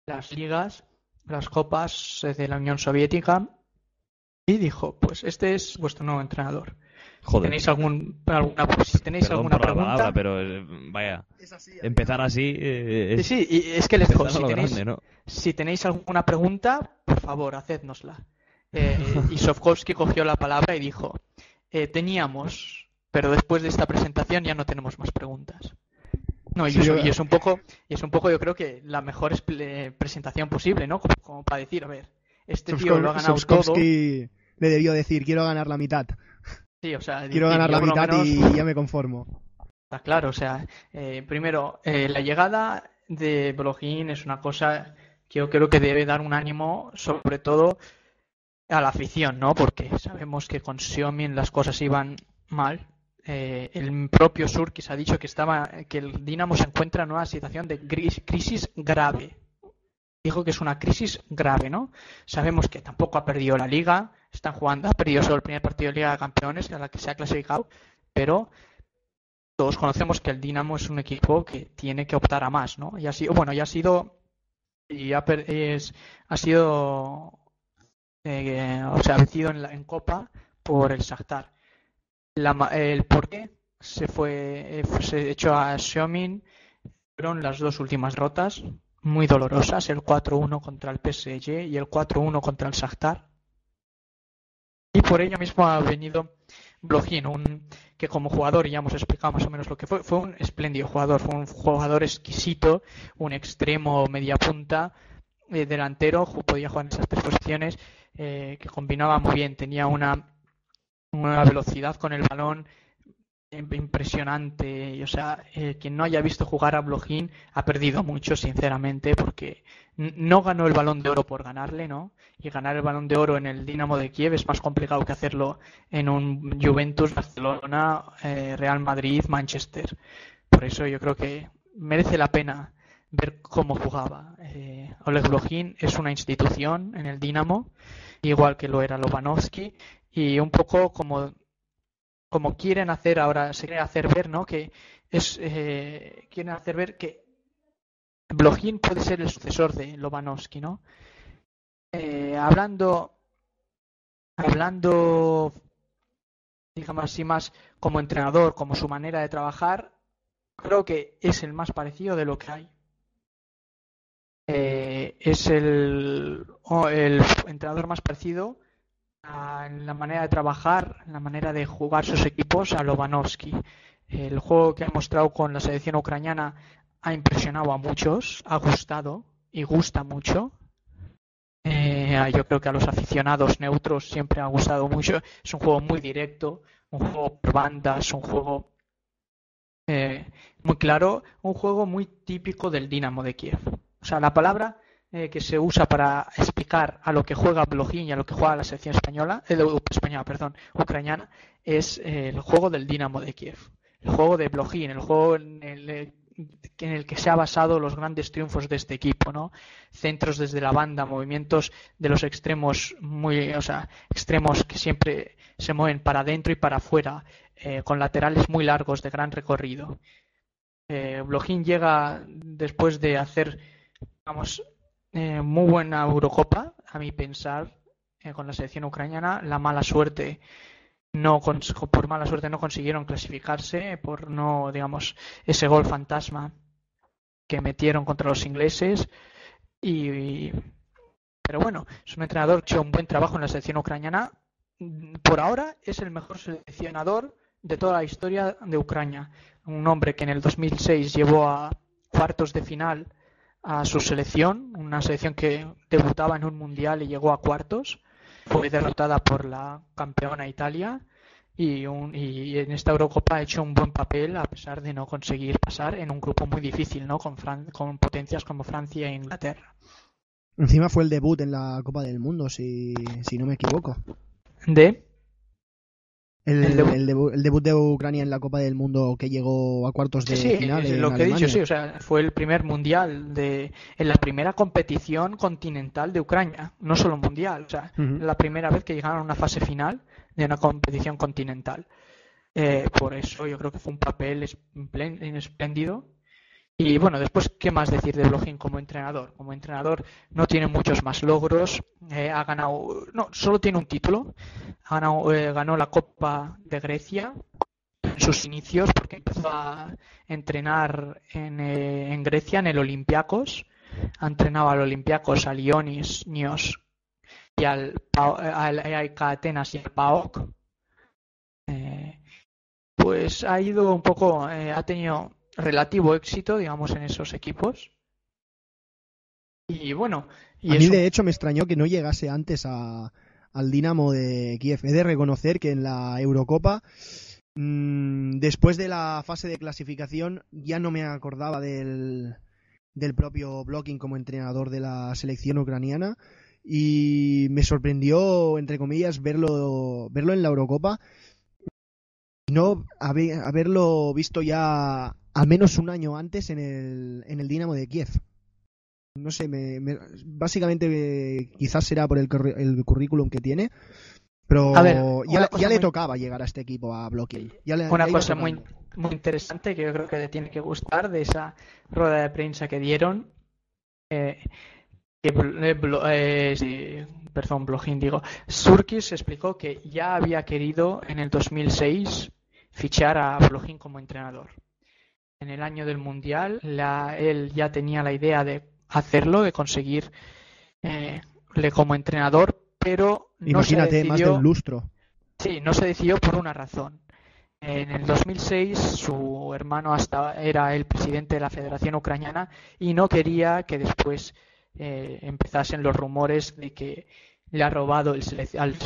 las ligas, las copas de la Unión Soviética. Y dijo, pues este es vuestro nuevo entrenador. ¿Tenéis algún, alguna, si tenéis alguna pregunta? pero eh, vaya, empezar así. Eh, sí, y es que les dejo. Si tenéis, si tenéis alguna pregunta, por favor, hacednosla. Eh, y Sofkovsky cogió la palabra y dijo: eh, Teníamos, pero después de esta presentación ya no tenemos más preguntas. No, y, es un poco, y es un poco, yo creo que la mejor presentación posible, ¿no? Como, para decir, a ver, este tío lo ha ganado todo. le debió decir: Quiero ganar la mitad. Quiero ganar la mitad y ya me conformo. Está claro, o sea, eh, primero, eh, la llegada de Blogin es una cosa que yo creo que debe dar un ánimo, sobre todo a la afición, ¿no? Porque sabemos que con Xiaomi las cosas iban mal. Eh, el propio Surkis ha dicho que estaba que el Dinamo se encuentra en una situación de crisis grave. Dijo que es una crisis grave, ¿no? Sabemos que tampoco ha perdido la liga, están jugando, ha perdido solo el primer partido de Liga de Campeones, a la que se ha clasificado, pero todos conocemos que el Dinamo es un equipo que tiene que optar a más, ¿no? Y ha sido, bueno, ya ha sido, y ha, es, ha sido, eh, o sea, vencido en, en, Copa por el Shakhtar. El por qué se fue, eh, se echó a Xiaomin fueron las dos últimas rotas muy dolorosas, el 4-1 contra el PSG y el 4-1 contra el Shakhtar. Y por ello mismo ha venido Blogin, un, que como jugador, ya hemos explicado más o menos lo que fue, fue un espléndido jugador, fue un jugador exquisito, un extremo media punta, eh, delantero, podía jugar en esas tres posiciones, eh, que combinaba muy bien, tenía una, una velocidad con el balón impresionante. O sea, eh, quien no haya visto jugar a Blogin ha perdido mucho, sinceramente, porque no ganó el balón de oro por ganarle, ¿no? Y ganar el balón de oro en el Dinamo de Kiev es más complicado que hacerlo en un Juventus, Barcelona, eh, Real Madrid, Manchester. Por eso yo creo que merece la pena ver cómo jugaba. Eh, Oleg Blogin es una institución en el Dinamo, igual que lo era Lobanovsky, y un poco como como quieren hacer ahora, se quiere hacer ver, ¿no? Que es, eh, quieren hacer ver que Blogin puede ser el sucesor de Lobanovsky, ¿no? eh, hablando, hablando, digamos así, más como entrenador, como su manera de trabajar, creo que es el más parecido de lo que hay. Eh, es el, el entrenador más parecido en la manera de trabajar, en la manera de jugar sus equipos a Lobanovsky. El juego que ha mostrado con la selección ucraniana ha impresionado a muchos, ha gustado y gusta mucho. Eh, yo creo que a los aficionados neutros siempre ha gustado mucho. Es un juego muy directo, un juego por bandas, un juego eh, muy claro, un juego muy típico del Dinamo de Kiev. O sea, la palabra eh, que se usa para explicar a lo que juega Blojin y a lo que juega la selección española, eh, española, perdón, ucraniana, es eh, el juego del Dinamo de Kiev. El juego de Blojin, el juego en el, en el que se ha basado los grandes triunfos de este equipo, ¿no? Centros desde la banda, movimientos de los extremos muy, o sea, extremos que siempre se mueven para adentro y para afuera, con laterales muy largos de gran recorrido. Eh, llega después de hacer, vamos, eh, muy buena Eurocopa, a mi pensar, eh, con la selección ucraniana. La mala suerte, no por mala suerte no consiguieron clasificarse, por no, digamos, ese gol fantasma que metieron contra los ingleses. Y, pero bueno, es un entrenador que ha hecho un buen trabajo en la selección ucraniana. Por ahora es el mejor seleccionador de toda la historia de Ucrania. Un hombre que en el 2006 llevó a cuartos de final a su selección, una selección que debutaba en un mundial y llegó a cuartos. Fue derrotada por la campeona Italia y, en esta Eurocopa ha hecho un buen papel a pesar de no conseguir pasar en un grupo muy difícil, ¿no? Con, con potencias como Francia e Inglaterra. Encima fue el debut en la Copa del Mundo, si, si no me equivoco. ¿De? El, debut de Ucrania en la Copa del Mundo que llegó a cuartos de sí, final. lo que he dicho, sí, o sea, fue el primer mundial de, en la primera competición continental de Ucrania, no solo mundial, o sea, la primera vez que llegaron a una fase final de una competición continental. Eh, por eso yo creo que fue un papel espléndido y bueno, después, ¿qué más decir de Blogin como entrenador? Como entrenador no tiene muchos más logros, eh, ha ganado, no, solo tiene un título, ha ganado, eh, ganó la Copa de Grecia en sus inicios porque empezó a entrenar en, eh, en Grecia, en el Olympiacos, ha entrenado al Olympiacos, al Ionis, Nios y al, al EIK Atenas y al PAOK. pues ha ido un poco, ha tenido relativo éxito, digamos, en esos equipos. Y bueno. Y a mí, de hecho, me extrañó que no llegase antes a, al Dinamo de Kiev. He de reconocer que en la Eurocopa, mmm, después de la fase de clasificación, ya no me acordaba del, del propio Blocking como entrenador de la selección ucraniana. Y me sorprendió, entre comillas, verlo, verlo en la Eurocopa. No haberlo visto ya al menos un año antes en el, en el Dinamo de Kiev. No sé, me, básicamente quizás será por el, el, currículum que tiene, pero ya, le tocaba llegar a este equipo a Blocking. una cosa muy, muy interesante que yo creo que le tiene que gustar de esa rueda de prensa que dieron. Eh, que, eh, eh perdón, Blogin digo. Surkis explicó que ya había querido en el 2006 fichar a Blogin como entrenador en el año del Mundial, él ya tenía la idea de hacerlo, de conseguir eh, como entrenador, pero no Imagínate, se decidió, más de un lustro. Sí, no se decidió por una razón. En el 2006 su hermano hasta era el presidente de la Federación Ucraniana y no quería que después eh, empezasen los rumores de que le ha robado el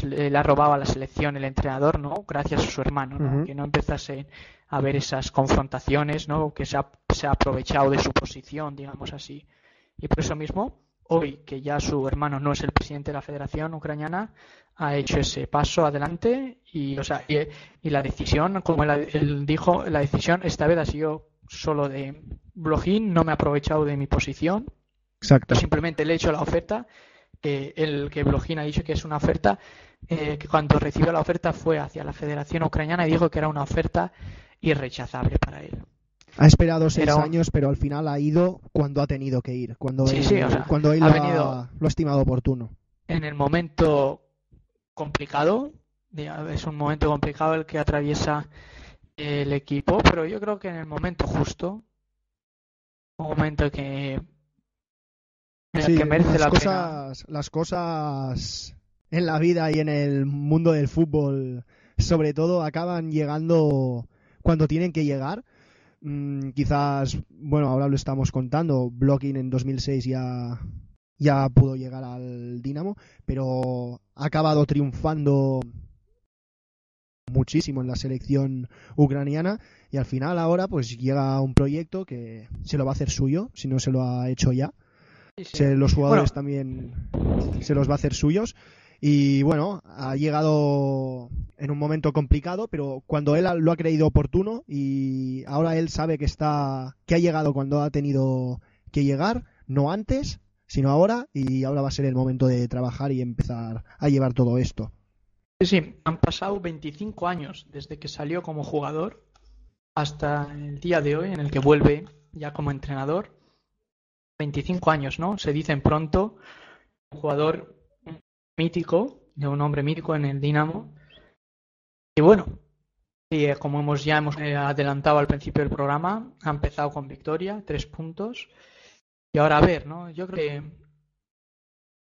le ha robado a la selección el entrenador, ¿no? Gracias a su hermano, que no empezase a ver esas confrontaciones, ¿no? Que se ha, se ha aprovechado de su posición, digamos así. Y por eso mismo, hoy que ya su hermano no es el presidente de la Federación Ucraniana, ha hecho ese paso adelante y, o sea, y, la decisión, como él, dijo, la decisión esta vez ha sido solo de Blogin, no me ha aprovechado de mi posición. Exacto. Simplemente le he hecho la oferta el que Blogin ha dicho que es una oferta eh, que cuando recibió la oferta fue hacia la Federación Ucraniana y dijo que era una oferta irrechazable para él. Ha esperado seis años, pero al final ha ido cuando ha tenido que ir, cuando él, cuando él lo ha estimado oportuno. en el momento complicado, es un momento complicado el que atraviesa el equipo, pero yo creo que en el momento justo, un momento que, que merece las la cosas, pena. Las cosas en la vida y en el mundo del fútbol, sobre todo, acaban llegando cuando tienen que llegar. Mm, quizás, bueno, ahora lo estamos contando, Blocking en 2006 ya, ya pudo llegar al Dinamo, pero ha acabado triunfando muchísimo en la selección ucraniana y al final ahora pues llega un proyecto que se lo va a hacer suyo, si no se lo ha hecho ya. Los jugadores también se los va a hacer suyos. Y bueno, ha llegado en un momento complicado, pero cuando él lo ha creído oportuno y ahora él sabe que está que ha llegado cuando ha tenido que llegar, no antes, sino ahora y ahora va a ser el momento de trabajar y empezar a llevar todo esto. Sí, sí, han pasado 25 años desde que salió como jugador hasta el día de hoy en el que vuelve ya como entrenador. 25 años, ¿no? Se dicen pronto. Un jugador mítico, de un hombre mítico en el Dinamo. Y bueno, y eh, como hemos ya hemos eh, adelantado al principio del programa, ha empezado con victoria, tres puntos. Y ahora a ver, ¿no? Yo creo que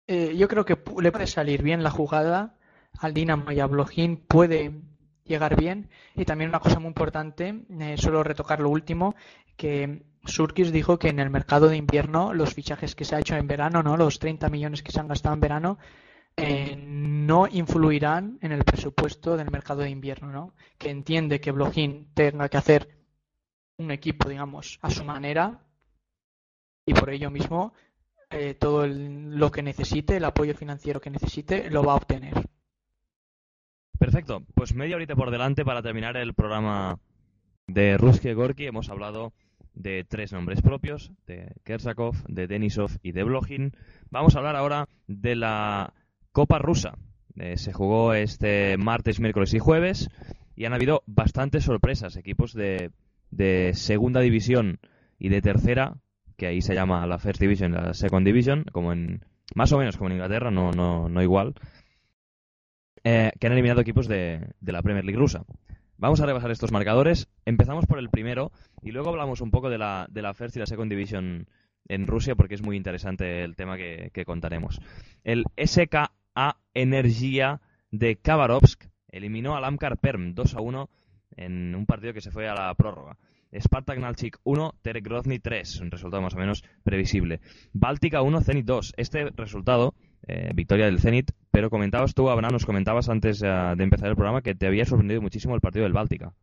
eh, yo creo que le puede salir bien la jugada al Dinamo y a Blogin puede llegar bien. Y también una cosa muy importante, eh, solo retocar lo último, que Surkis dijo que en el mercado de invierno los fichajes que se ha hecho en verano, no los 30 millones que se han gastado en verano, eh, no influirán en el presupuesto del mercado de invierno, ¿no? Que entiende que Blogin tenga que hacer un equipo, digamos, a su manera y por ello mismo eh, todo lo que necesite, el apoyo financiero que necesite, lo va a obtener. Perfecto, pues media horita por delante para terminar el programa de Ruski Gorky. Hemos hablado de tres nombres propios, de Kersakov, de Denisov y de Blogin. Vamos a hablar ahora de la Copa Rusa. Eh, se jugó este martes, miércoles y jueves y han habido bastantes sorpresas. Equipos de, de segunda división y de tercera, que ahí se llama la First Division la Second Division, como en más o menos como en Inglaterra, no, no, no igual. Eh, que han eliminado equipos de, la Premier League rusa. Vamos a repasar estos marcadores. Empezamos por el primero y luego hablamos un poco de la, de la First y la Second Division en Rusia porque es muy interesante el tema que, contaremos. El SKA Energía de Khabarovsk eliminó al Amkar Perm 2 a 1 en un partido que se fue a la prórroga. Spartak Nalchik 1, Terek Grozny 3, un resultado más o menos previsible. Báltica 1, Zenit 2. Este resultado eh, victoria del Zenit, pero comentabas tú, Abraham, nos comentabas antes eh, de empezar el programa que te había sorprendido muchísimo el partido del Báltica.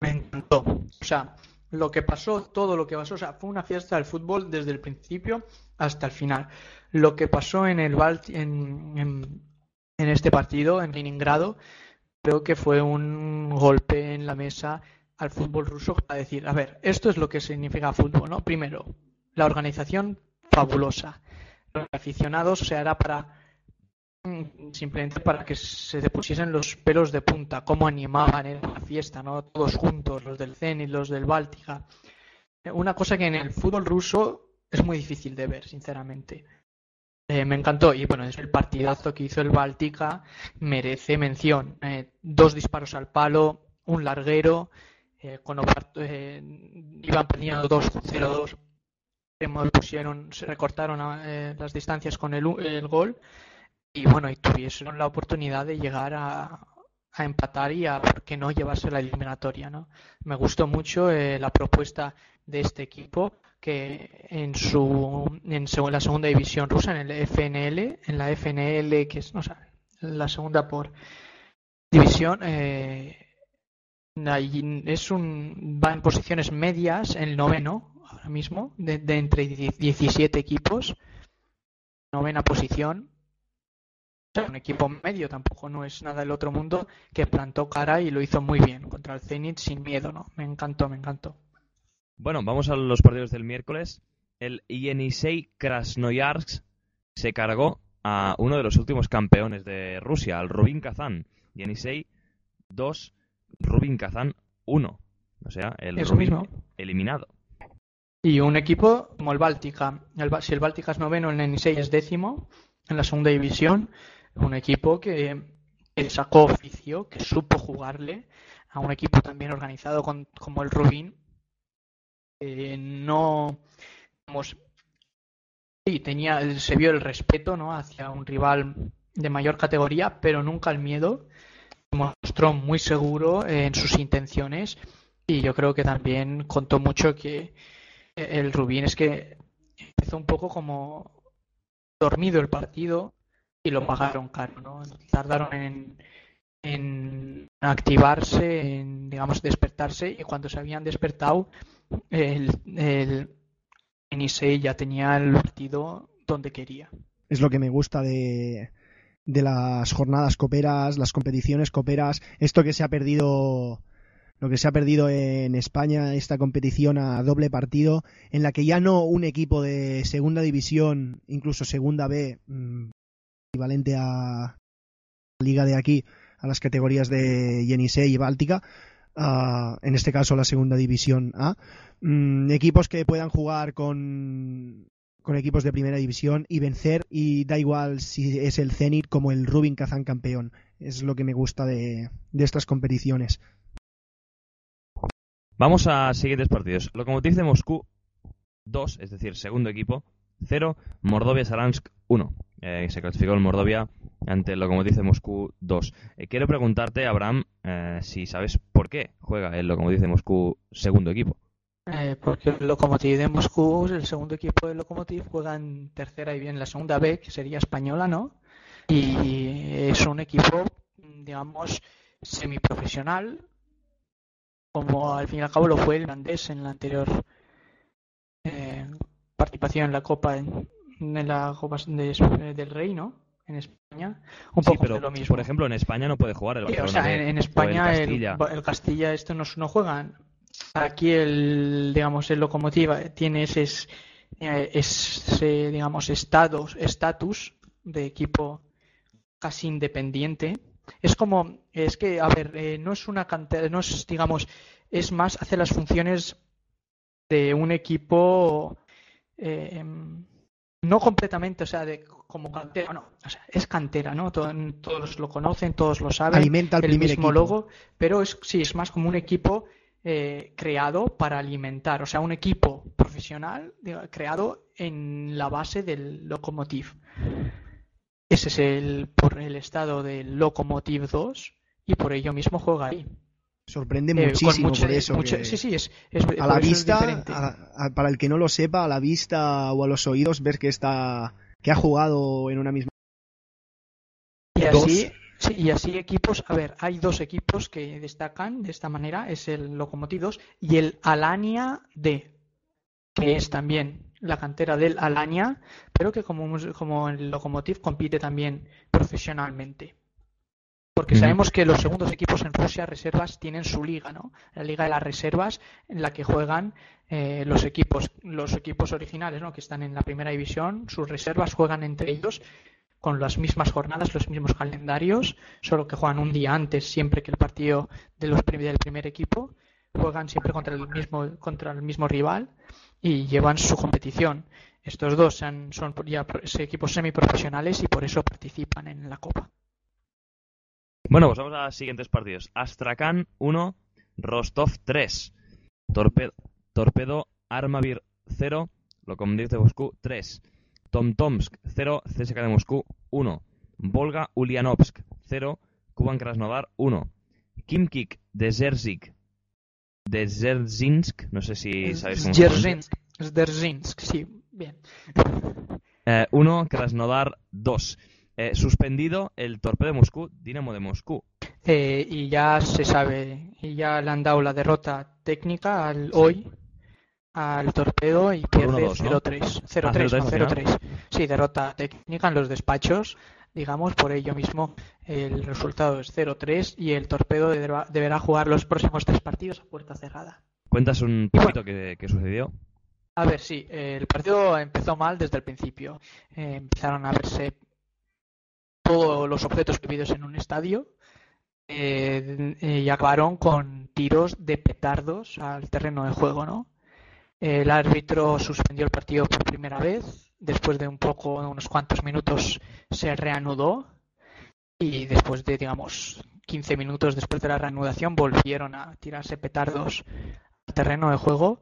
Me encantó. O sea, lo que pasó, todo lo que pasó, o sea, fue una fiesta del fútbol desde el principio hasta el final. Lo que pasó en el en, en, este partido, en Leningrado, creo que fue un golpe en la mesa al fútbol ruso para decir, a ver, esto es lo que significa fútbol, ¿no? Primero, la organización fabulosa los aficionados, o sea, era para mm, simplemente para que se te pusiesen los pelos de punta, cómo animaban en la fiesta, ¿no? Todos juntos, los del Zenit, los del Báltica. Una cosa que en el fútbol ruso es muy difícil de ver, sinceramente. Eh, me encantó y bueno, es el partidazo que hizo el Báltica merece mención. Eh, dos disparos al palo, un larguero, eh, con eh, iban perdiendo 2-0-2 pusieron, se recortaron eh, las distancias con el, el, gol y bueno, y tuvieron la oportunidad de llegar a, a empatar y a, ¿por no?, llevarse la eliminatoria, ¿no? Me gustó mucho eh, la propuesta de este equipo que en su en la segunda división rusa, en el FNL, en la FNL, que es, no sé, la segunda por división, eh, es un, va en posiciones medias, el noveno, ahora mismo, de, entre 17 equipos, novena posición. un equipo medio, tampoco no es nada del otro mundo, que plantó cara y lo hizo muy bien contra el Zenit sin miedo, ¿no? Me encantó, me encantó. Bueno, vamos a los partidos del miércoles. El Yenisei Krasnoyarsk se cargó a uno de los últimos campeones de Rusia, al Rubin Kazan. Yenisei 2, Rubin Kazan 1. O sea, el mismo. eliminado. Y un equipo como el Báltica. El, si el Báltica es noveno, el Nenisei es décimo. en la segunda división, un equipo que, sacó oficio, que supo jugarle a un equipo también organizado como el Rubín. no, sí, tenía, se vio el respeto ¿no? hacia un rival de mayor categoría, pero nunca el miedo. Mostró muy seguro en sus intenciones y yo creo que también contó mucho que el Rubín es que empezó un poco como dormido el partido y lo pagaron caro, ¿no? Tardaron en, en activarse, en, digamos, despertarse y cuando se habían despertado, el, el Enisei ya tenía el partido donde quería. Es lo que me gusta de, de las jornadas coperas, las competiciones coperas, esto que se ha perdido lo que se ha perdido en España, esta competición a doble partido, en la que ya no un equipo de segunda división, incluso segunda B, mm, equivalente a la liga de aquí, a las categorías de Yenisei y Báltica, en este caso la segunda división A, mm, equipos que puedan jugar con, con equipos de primera división y vencer y da igual si es el Zenit como el Rubin Kazan campeón. Es lo que me gusta de, de estas competiciones. Vamos a siguientes partidos. Lokomotiv de Moscú 2, es decir, segundo equipo, 0. Mordovia Saransk 1. Eh, se clasificó el Mordovia ante el Lokomotiv de Moscú 2. Eh, quiero preguntarte, Abraham, eh, si sabes por qué juega el Lokomotiv de Moscú segundo equipo. porque el Lokomotiv de Moscú, el segundo equipo del Lokomotiv, juega en tercera y bien la segunda B, que sería española, ¿no? Y es un equipo, digamos, semiprofesional, como al fin y al cabo lo fue el Andés en la anterior eh, participación en la Copa en, la Copa del Rey, ¿no? En España. Un poco pero, lo mismo. Por ejemplo, en España no puede jugar el Barcelona. o sea, en, España el Castilla. esto no, no juegan. Aquí el, digamos, el Locomotiva tiene ese, eh, ese digamos, estatus de equipo casi independiente es como, es que, a ver, eh, no es una cantera, no es, digamos, es más, hace las funciones de un equipo eh, no completamente, o sea, de como cantera, no, o sea, es cantera, ¿no? todos lo conocen, todos lo saben, Alimenta el, mismo logo, pero es sí, es más como un equipo eh, creado para alimentar, o sea, un equipo profesional creado en la base del locomotive. Ese es el, por el estado del Locomotive 2 y por ello mismo juega ahí. Sorprende eh, muchísimo por eso. sí, sí, es, a la vista, para el que no lo sepa, a la vista o a los oídos, ver que está que ha jugado en una misma. Y así, y así equipos, a ver, hay dos equipos que destacan de esta manera, es el Locomotive 2 y el Alania D, que es también la cantera del Alanya, pero que como, como el Lokomotiv compite también profesionalmente. Porque sabemos que los segundos equipos en Rusia, reservas, tienen su liga, ¿no? La liga de las reservas, en la que juegan eh, los equipos, los equipos originales, ¿no? Que están en la primera división, sus reservas juegan entre ellos con las mismas jornadas, los mismos calendarios, solo que juegan un día antes siempre que el partido de los del primer equipo, juegan siempre contra el mismo contra el mismo rival y llevan su competición. Estos dos son, ya equipos semiprofesionales y por eso participan en la Copa. Bueno, pues vamos a los siguientes partidos. Astrakhan 1, Rostov 3, Torpedo, Torpedo Armavir 0, Lokomotiv de Moscú 3, Tomtomsk 0, CSK de Moscú 1, Volga Ulyanovsk 0, Kuban Krasnodar 1, Kimkik de Zerzik de Zerzinsk, no sé si sabéis cómo Zerzinsk, Zerzinsk, sí, bien. Eh, uno, Krasnodar 2. Eh, suspendido el torpedo de Moscú, Dinamo de Moscú. Eh, y ya se sabe, y ya le han dado la derrota técnica al hoy al torpedo y pierde 0-3. 0-3, Sí, derrota técnica en los despachos digamos, por ello mismo el resultado es 0-3 y el torpedo deberá, jugar los próximos tres partidos a puerta cerrada. ¿Cuentas un poquito qué, sucedió? A ver, sí, el partido empezó mal desde el principio. Eh, empezaron a verse todos los objetos prohibidos en un estadio eh, y acabaron con tiros de petardos al terreno de juego, ¿no? El árbitro suspendió el partido por primera vez después de un poco, unos cuantos minutos, se reanudó y después de, digamos, 15 minutos después de la reanudación volvieron a tirarse petardos al terreno de juego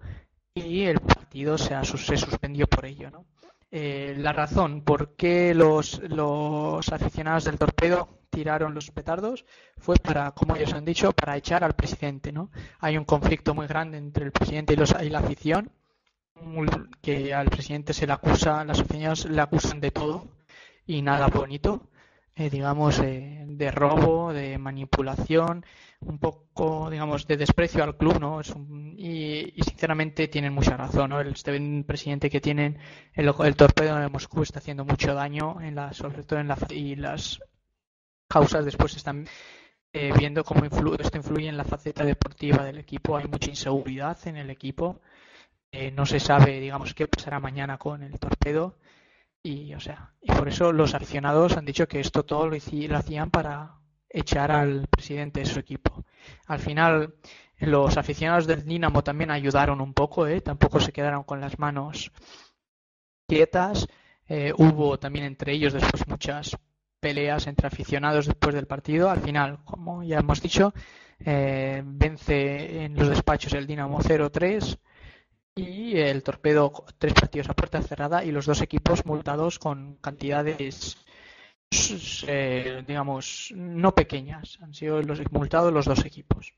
y el partido se, suspendió por ello. ¿no? Eh, la razón por qué los, los aficionados del torpedo tiraron los petardos fue para, como ellos han dicho, para echar al presidente. ¿no? Hay un conflicto muy grande entre el presidente y, los, y la afición, que al presidente se le acusa, las aficionados le acusan de todo y nada bonito. Eh, digamos, eh, de robo, de manipulación, un poco, digamos, de desprecio al club, ¿no? Es y, sinceramente tienen mucha razón, ¿no? El este presidente que tienen, el, el, torpedo de Moscú está haciendo mucho daño, en la, sobre todo en la, y las causas después están eh, viendo cómo esto influye en la faceta deportiva del equipo. Hay mucha inseguridad en el equipo. No se sabe, digamos, qué pasará mañana con el torpedo. Y, o sea, y por eso los aficionados han dicho que esto todo lo, hacían para echar al presidente de su equipo. Al final, los aficionados del Dinamo también ayudaron un poco, ¿eh? tampoco se quedaron con las manos quietas. Eh, hubo también entre ellos después muchas peleas entre aficionados después del partido. Al final, como ya hemos dicho, eh, vence en los despachos el Dinamo 0-3 y el torpedo tres partidos a puerta cerrada y los dos equipos multados con cantidades eh, digamos no pequeñas han sido los multados los dos equipos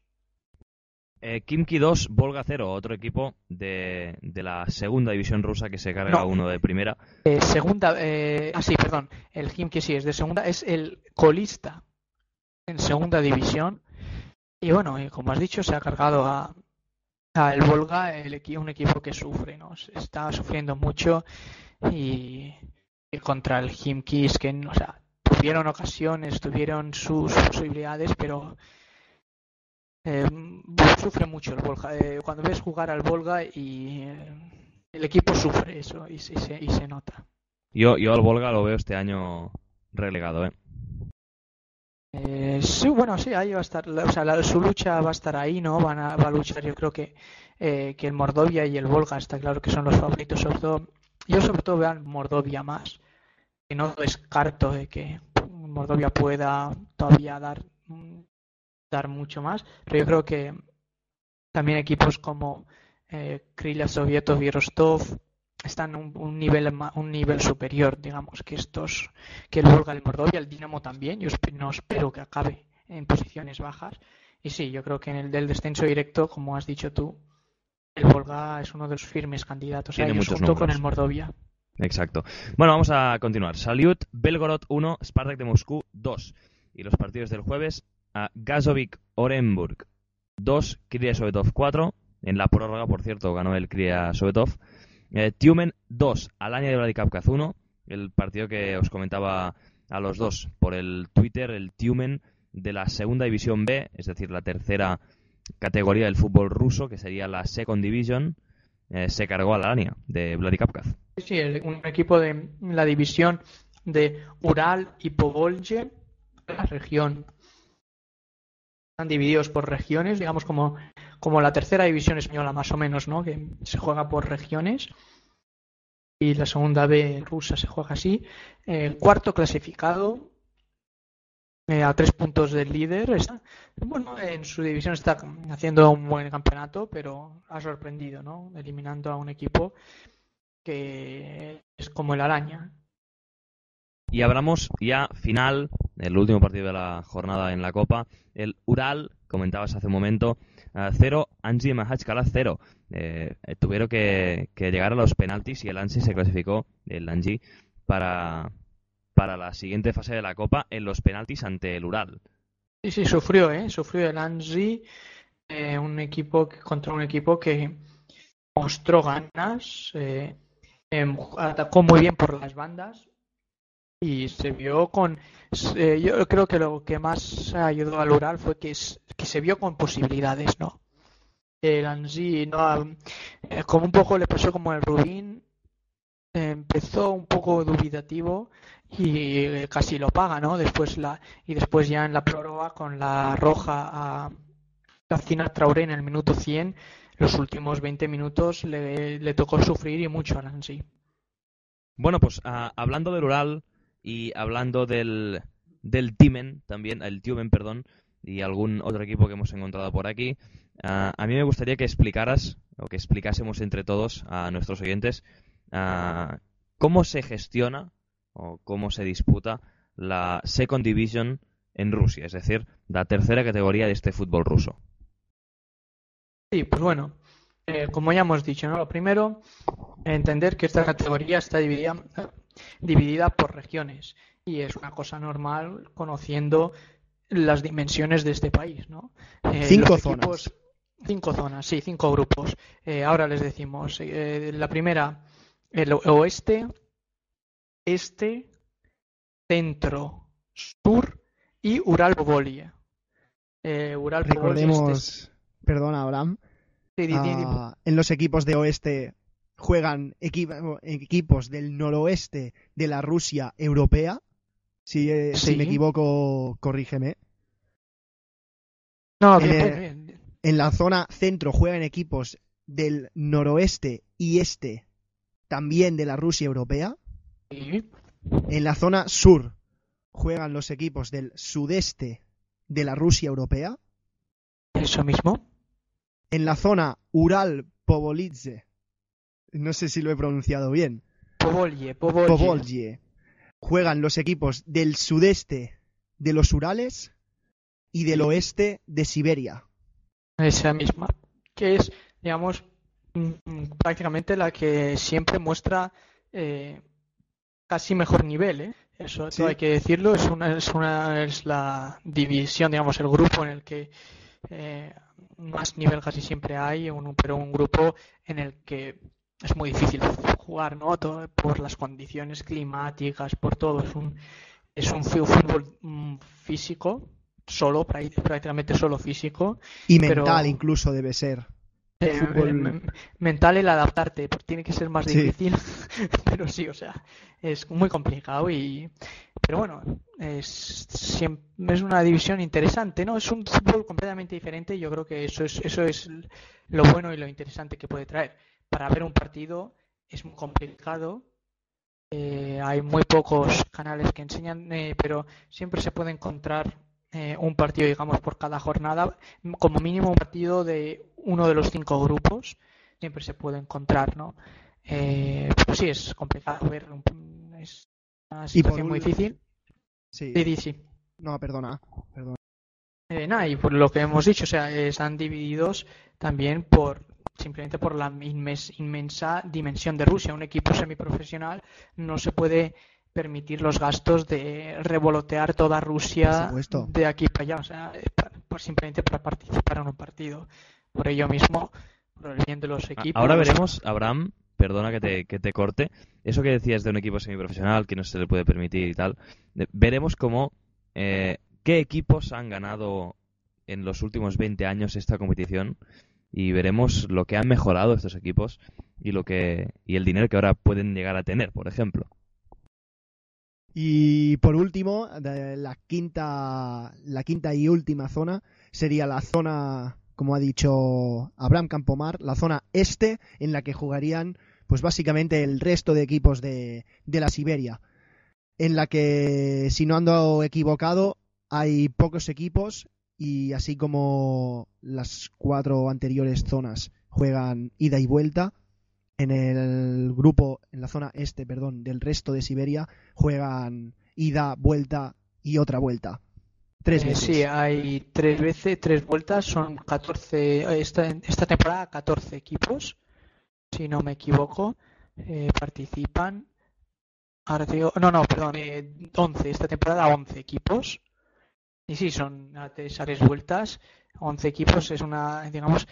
eh, Kimki 2, Volga 0, otro equipo de, de, la segunda división rusa que se carga uno de primera. Eh, segunda, eh, ah sí, perdón, el Kimki sí es de segunda, es el colista en segunda división. Y bueno, como has dicho, se ha cargado a, el Volga, el equipo, un equipo que sufre, ¿no? Está sufriendo mucho y, contra el Himkis, que, tuvieron ocasiones, tuvieron sus posibilidades, pero eh, sufre mucho el Volga. Eh, cuando ves jugar al Volga y eh, el equipo sufre eso y, se, y se nota. Yo, yo al Volga lo veo este año relegado, ¿eh? Eh, sí, bueno, sí, ahí va a estar, o sea, su lucha va a estar ahí, ¿no? Van a, va a luchar, yo creo que, eh, que el Mordovia y el Volga está claro que son los favoritos, sobre todo, yo sobre todo veo al Mordovia más, y no descarto de que Mordovia pueda todavía dar, dar mucho más, pero yo creo que también equipos como eh, Krilla Sovietov y Rostov están un, un nivel un nivel superior, digamos, que estos, que el Volga, el Mordovia, el Dinamo también. Yo no espero que acabe en posiciones bajas. Y sí, yo creo que en el del descenso directo, como has dicho tú, el Volga es uno de los firmes candidatos a ellos junto con el Mordovia. Exacto. Bueno, vamos a continuar. Salyut, Belgorod 1, Spartak de Moscú 2. Y los partidos del jueves a Gazovic, Orenburg 2, Kriya Sovetov 4. En la prórroga, por cierto, ganó el Kriya Sovetov. Eh, Tiumen 2, Alanya de Vladikavkaz 1, el partido que os comentaba a los dos por el Twitter, el Tiumen de la segunda división B, es decir, la tercera categoría del fútbol ruso, que sería la Second Division, eh, se cargó a la Alanya de Vladikavkaz. Sí, un equipo de la división de Ural y Povolje, la región. Están divididos por regiones, digamos como como la tercera división española más o menos, ¿no? Que se juega por regiones y la segunda B rusa se juega así. El cuarto clasificado eh, a tres puntos del líder. Está, bueno, en su división está haciendo un buen campeonato, pero ha sorprendido, ¿no? Eliminando a un equipo que es como el araña. Y hablamos ya final, el último partido de la jornada en la Copa, el Ural, comentabas hace un momento, 0, Anji y Mahachkala 0. Eh, eh, tuvieron que, llegar a los penaltis y el Anji se clasificó, el Anji, para, para la siguiente fase de la Copa en los penaltis ante el Ural. Sí, sí, sufrió, ¿eh? Sufrió el Anji, eh, un equipo contra un equipo que mostró ganas, em, atacó muy bien por las bandas y se vio con yo creo que lo que más ayudó al Ural fue que que se vio con posibilidades, ¿no? El Anzi, no, eh, como un poco le pasó como el Rubín, empezó un poco dubitativo y eh, casi lo paga, ¿no? Después la y después ya en la prórroga con la roja a Cacina Traoré en el minuto 100, los últimos 20 minutos le, le tocó sufrir y mucho al Anzi. Bueno, pues ah, hablando del Ural y hablando del, del Timen también, el Tiumen, perdón, y algún otro equipo que hemos encontrado por aquí, ah, a mí me gustaría que explicaras o que explicásemos entre todos a nuestros oyentes ah, cómo se gestiona o cómo se disputa la Second Division en Rusia, es decir, la tercera categoría de este fútbol ruso. Sí, pues bueno, eh, como ya hemos dicho, ¿no? lo primero, entender que esta categoría está dividida, dividida por regiones y es una cosa normal conociendo las dimensiones de este país. ¿no? Eh, cinco zonas. Cinco zonas, sí, cinco grupos. Eh, ahora les decimos, la primera, el oeste, este, centro, sur y Ural Povolie. Ural Recordemos, perdona Abraham, Ah, en los equipos de oeste juegan equipos del noroeste de la Rusia europea. Si, eh, me equivoco, corrígeme. No, en, en la zona centro juegan equipos del noroeste y este también de la Rusia europea. En la zona sur juegan los equipos del sudeste de la Rusia europea. Eso mismo en la zona Ural Povolidze. No sé si lo he pronunciado bien. Povolje, Povolje. Juegan los equipos del sudeste de los Urales y del oeste de Siberia. Esa misma, que es, digamos, mm, prácticamente la que siempre muestra eh, casi mejor nivel, ¿eh? Eso hay que decirlo, es una, es una, es la división, digamos, el grupo en el que eh, más nivel casi siempre hay, un, pero un grupo en el que es muy difícil jugar, ¿no? por las condiciones climáticas, por todo. Es un, es un fútbol mm, físico, solo, prácticamente solo físico. Y mental incluso debe ser. Eh, eh, mental el adaptarte, porque tiene que ser más difícil, pero sí, o sea, es muy complicado y pero bueno, es, es una división interesante, ¿no? Es un fútbol completamente diferente y yo creo que eso es, eso es lo bueno y lo interesante que puede traer. Para ver un partido es muy complicado, eh, hay muy pocos canales que enseñan, pero siempre se puede encontrar eh, un partido, digamos, por cada jornada, como mínimo un partido de uno de los cinco grupos, siempre se puede encontrar, ¿no? Eh, pues sí, es complicado ver, es una situación muy difícil. Sí. sí, No, perdona, perdona. Eh, nada, y por lo que hemos dicho, o sea, están divididos también por simplemente por la inmensa dimensión de Rusia. Un equipo semiprofesional no se puede permitir los gastos de revolotear toda Rusia de aquí para allá, o sea, simplemente para participar en un partido. Por ello mismo, por el bien de los equipos. Ahora veremos, Abraham, perdona que te, que te corte, eso que decías de un equipo semiprofesional que no se le puede permitir y tal, veremos cómo, eh, qué equipos han ganado en los últimos 20 años esta competición y veremos lo que han mejorado estos equipos y lo que y el dinero que ahora pueden llegar a tener, por ejemplo. Y por último, la quinta, la quinta y última zona sería la zona, como ha dicho Abraham Campomar, la zona este, en la que jugarían, pues básicamente el resto de equipos de, de la Siberia, en la que, si no ando equivocado, hay pocos equipos y así como las cuatro anteriores zonas juegan ida y vuelta, en el grupo, en la zona este, perdón, del resto de Siberia, juegan ida, vuelta y otra vuelta. Tres eh, veces. sí, hay tres veces, tres vueltas, son 14, esta, esta temporada 14 equipos, si no me equivoco, eh, participan. Ahora no, no, perdón, 11, eh, esta temporada 11 equipos. Y sí, son tres vueltas, 11 equipos, es una, digamos,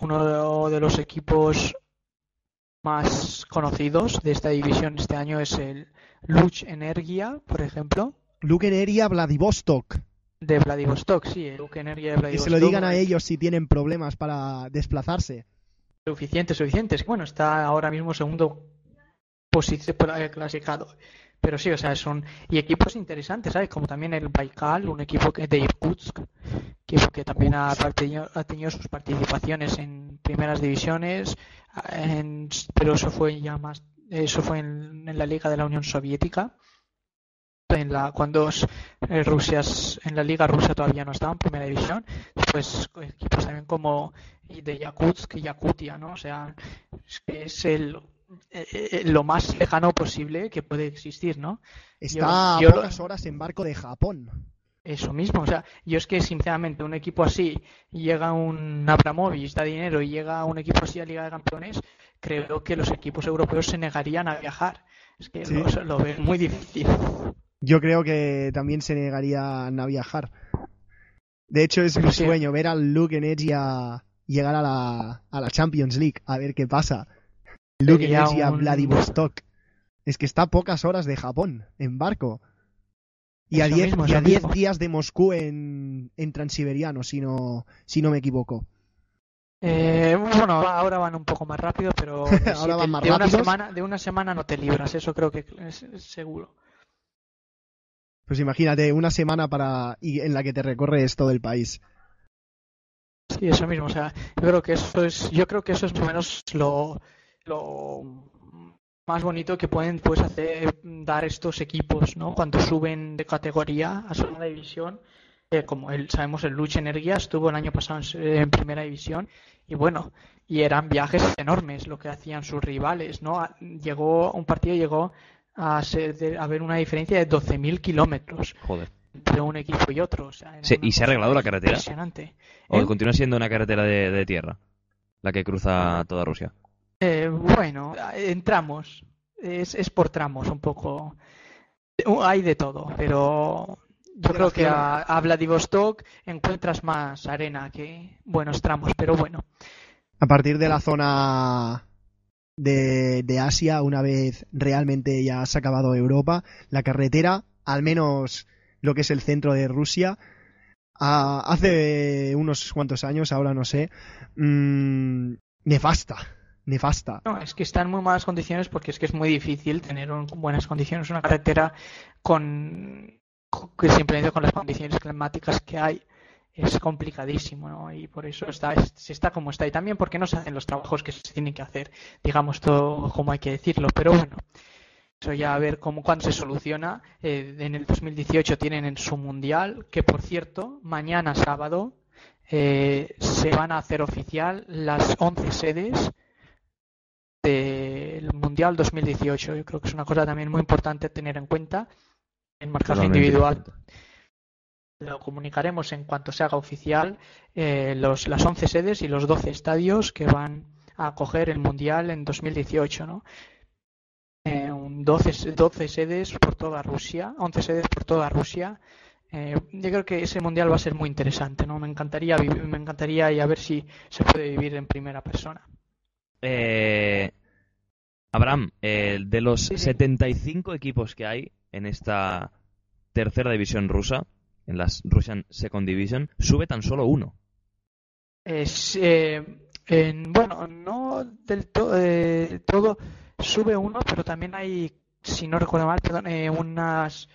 uno de los equipos más conocidos de esta división este año es el Luch Energia, por ejemplo. Luch Energia Vladivostok. De Vladivostok, sí, Luch Energia de Vladivostok. Que se lo digan a ellos si tienen problemas para desplazarse. Suficientes, suficientes. Bueno, está ahora mismo segundo posición clasificado. Pero sí, o sea, son y equipos interesantes, ¿sabes? Como también el Baikal, un equipo que de Irkutsk, que, que también ha tenido, ha tenido sus participaciones en primeras divisiones, en- pero eso fue ya más, eso fue en, en la Liga de la Unión Soviética. En la, cuando eh, Rusia, en la Liga rusa todavía no estaba en primera división, pues equipos también como de Yakutsk y Yakutia, ¿no? O sea, es el, eh, eh, lo más lejano posible que puede existir, ¿no? Está yo a pocas horas en barco de Japón. Eso mismo, o sea, yo es que sinceramente un equipo así, llega un Abramovich, da dinero y llega un equipo así a Liga de Campeones, creo que los equipos europeos se negarían a viajar. Es que Sí. lo, lo veo muy difícil. Yo creo que también se negarían a viajar. De hecho, es Pero mi sí. sueño ver al Luke Edge a llegar a la, a la Champions League, a ver qué pasa. Luke Sería Edge a un- Vladivostok. Es que está a pocas horas de Japón, en barco. Y a Eso 10 mismo, y a eso 10 mismo. días de Moscú en, en transiberiano, si no, si no me equivoco. Eh, bueno, ahora van un poco más rápido, pero de, Ahora van más de una semana, de una semana no te libras, eso creo que es, es seguro. Pues imagínate, una semana para y en la que te recorres todo el país. Sí, eso mismo, o sea, yo creo que eso es, yo creo que eso es más o menos lo, lo más bonito que pueden pues hacer dar estos equipos, ¿no? Cuando suben de categoría a segunda división, eh, como el, sabemos el Lucha Energía estuvo el año pasado en, se- en primera división y bueno, y eran viajes enormes lo que hacían sus rivales, ¿no? A- Llegó un partido llegó a ser de- a haber una diferencia de 12.000 kilómetros Joder. entre un equipo y otro, o sea, era Sí, una ¿y se ha arreglado la carretera? Impresionante. ¿O ¿Eh? continúa siendo una carretera de, de tierra? La que cruza toda Rusia. Eh, bueno, en tramos. Es, es por tramos un poco. Hay de todo, pero yo creo que a, a Vladivostok encuentras más arena que buenos tramos, pero bueno. A partir de la zona de, de Asia, una vez realmente ya se ha acabado Europa, la carretera, al menos lo que es el centro de Rusia, a- hace unos cuantos años, ahora no sé, mm, nefasta, nefasta. No, es que está en muy malas condiciones porque es que es muy difícil tener un- buenas condiciones una carretera con, que simplemente con las condiciones climáticas que hay es complicadísimo, ¿no? Y por eso está, es- se está como está. Y también porque no se hacen los trabajos que se tienen que hacer, digamos todo como hay que decirlo. Pero bueno, eso ya a ver cómo cuándo se soluciona. Eh, en el 2018 tienen en su mundial, que por cierto, mañana sábado eh, se van a hacer oficial las 11 sedes del Mundial 2018. Yo creo que es una cosa también muy importante tener en cuenta en marcaje Totalmente individual. Lo comunicaremos en cuanto se haga oficial eh, los, las 11 sedes y los 12 estadios que van a acoger el Mundial en 2018, ¿no? Eh, un 12, se- 12 sedes por toda Rusia, 11 sedes por toda Rusia. Eh, yo creo que ese Mundial va a ser muy interesante, ¿no? Me encantaría, me encantaría y a ver si se puede vivir en primera persona. Eh, Abraham, eh, de los Sí, sí. 75 equipos que hay en esta tercera división rusa, en las Russian Second Division, sube tan solo uno. Es, eh, en- bueno, no del to- eh, todo sube uno, pero también hay, si no recuerdo mal, perdón, eh, unas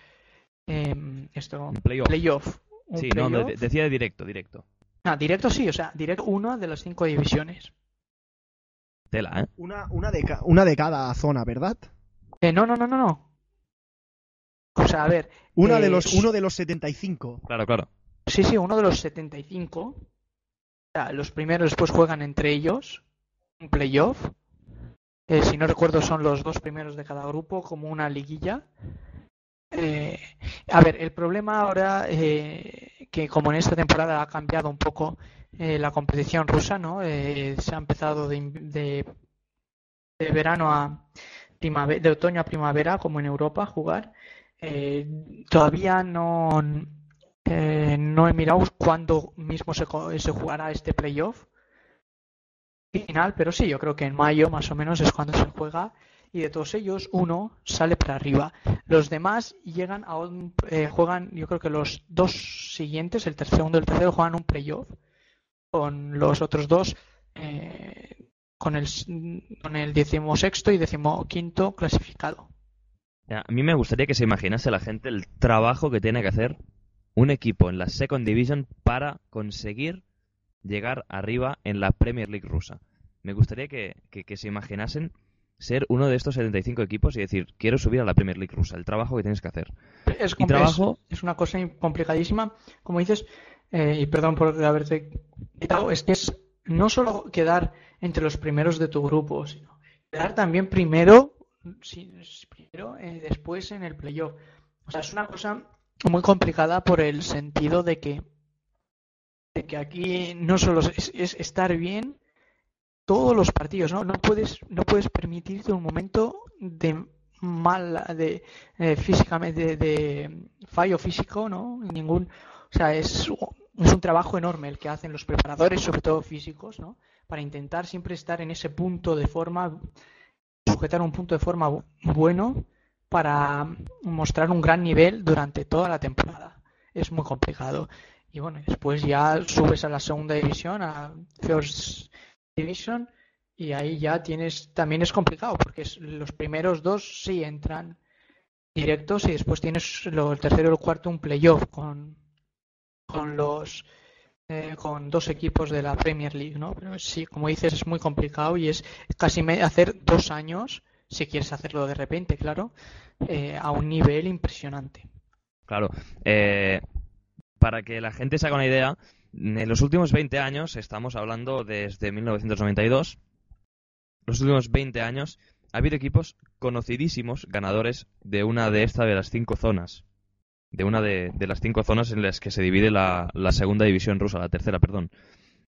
em, esto Un playoff. playoff, un Sí, no, decía de directo, directo. Ah, directo sí, o sea, directo uno de las cinco divisiones. Tela, ¿eh? Una, una, de, ca- una de cada zona, ¿verdad? Eh, no, no, no, no, no. O sea, a ver, Una eh, de los, uno de los 75. Claro, claro. Sí, sí, uno de los 75. O sea, los primeros después juegan entre ellos un playoff. Eh, si no recuerdo, son los dos primeros de cada grupo, como una liguilla. Eh, a ver, el problema ahora, eh, que como en esta temporada ha cambiado un poco eh, la competición rusa, ¿no? Eh, se ha empezado de, de, verano a primavera, de otoño a primavera, como en Europa, a jugar. Eh, todavía no, eh, no he mirado cuándo mismo se, se jugará este playoff final, pero sí, yo creo que en mayo más o menos es cuando se juega y de todos ellos uno sale para arriba. Los demás llegan a un, eh, juegan, yo creo que los dos siguientes, el tercero y el tercero juegan un playoff con los otros dos eh, con el con el decimosexto y decimoquinto clasificado. A mí me gustaría que se imaginase la gente el trabajo que tiene que hacer un equipo en la Second Division para conseguir llegar arriba en la Premier League rusa. me gustaría que, que, se imaginasen ser uno de estos 75 equipos y decir, quiero subir a la Premier League rusa, el trabajo que tienes que hacer. Es, trabajo... es una cosa complicadísima, como dices, eh, y perdón por haberte quitado, es que es no solo quedar entre los primeros de tu grupo, sino quedar también primero, primero eh, después en el playoff. O sea, es una cosa muy complicada por el sentido de que, de que aquí no solo es, estar bien todos los partidos, ¿no? No puedes, no puedes permitirte un momento de mal, de eh, físicamente, de, fallo físico, ¿no? Ningún, o sea, es, es un trabajo enorme el que hacen los preparadores, sobre todo físicos, ¿no? Para intentar siempre estar en ese punto de forma, sujetar un punto de forma bueno para mostrar un gran nivel durante toda la temporada. Es muy complicado. Y bueno, después ya subes a la segunda división, a First Division, y ahí ya tienes, también es complicado, porque los primeros dos sí entran directos y después tienes el tercero y el cuarto un playoff con, con los eh, con dos equipos de la Premier League, ¿no? Pero sí, como dices, es muy complicado y es casi hacer dos años si quieres hacerlo de repente, claro, eh, a un nivel impresionante. Claro. Eh, para que la gente se haga una idea, en los últimos 20 años, estamos hablando desde 1992, los últimos 20 años, ha habido equipos conocidísimos ganadores de una de estas de las cinco zonas. De una de, las cinco zonas en las que se divide la, segunda división rusa, la tercera, perdón.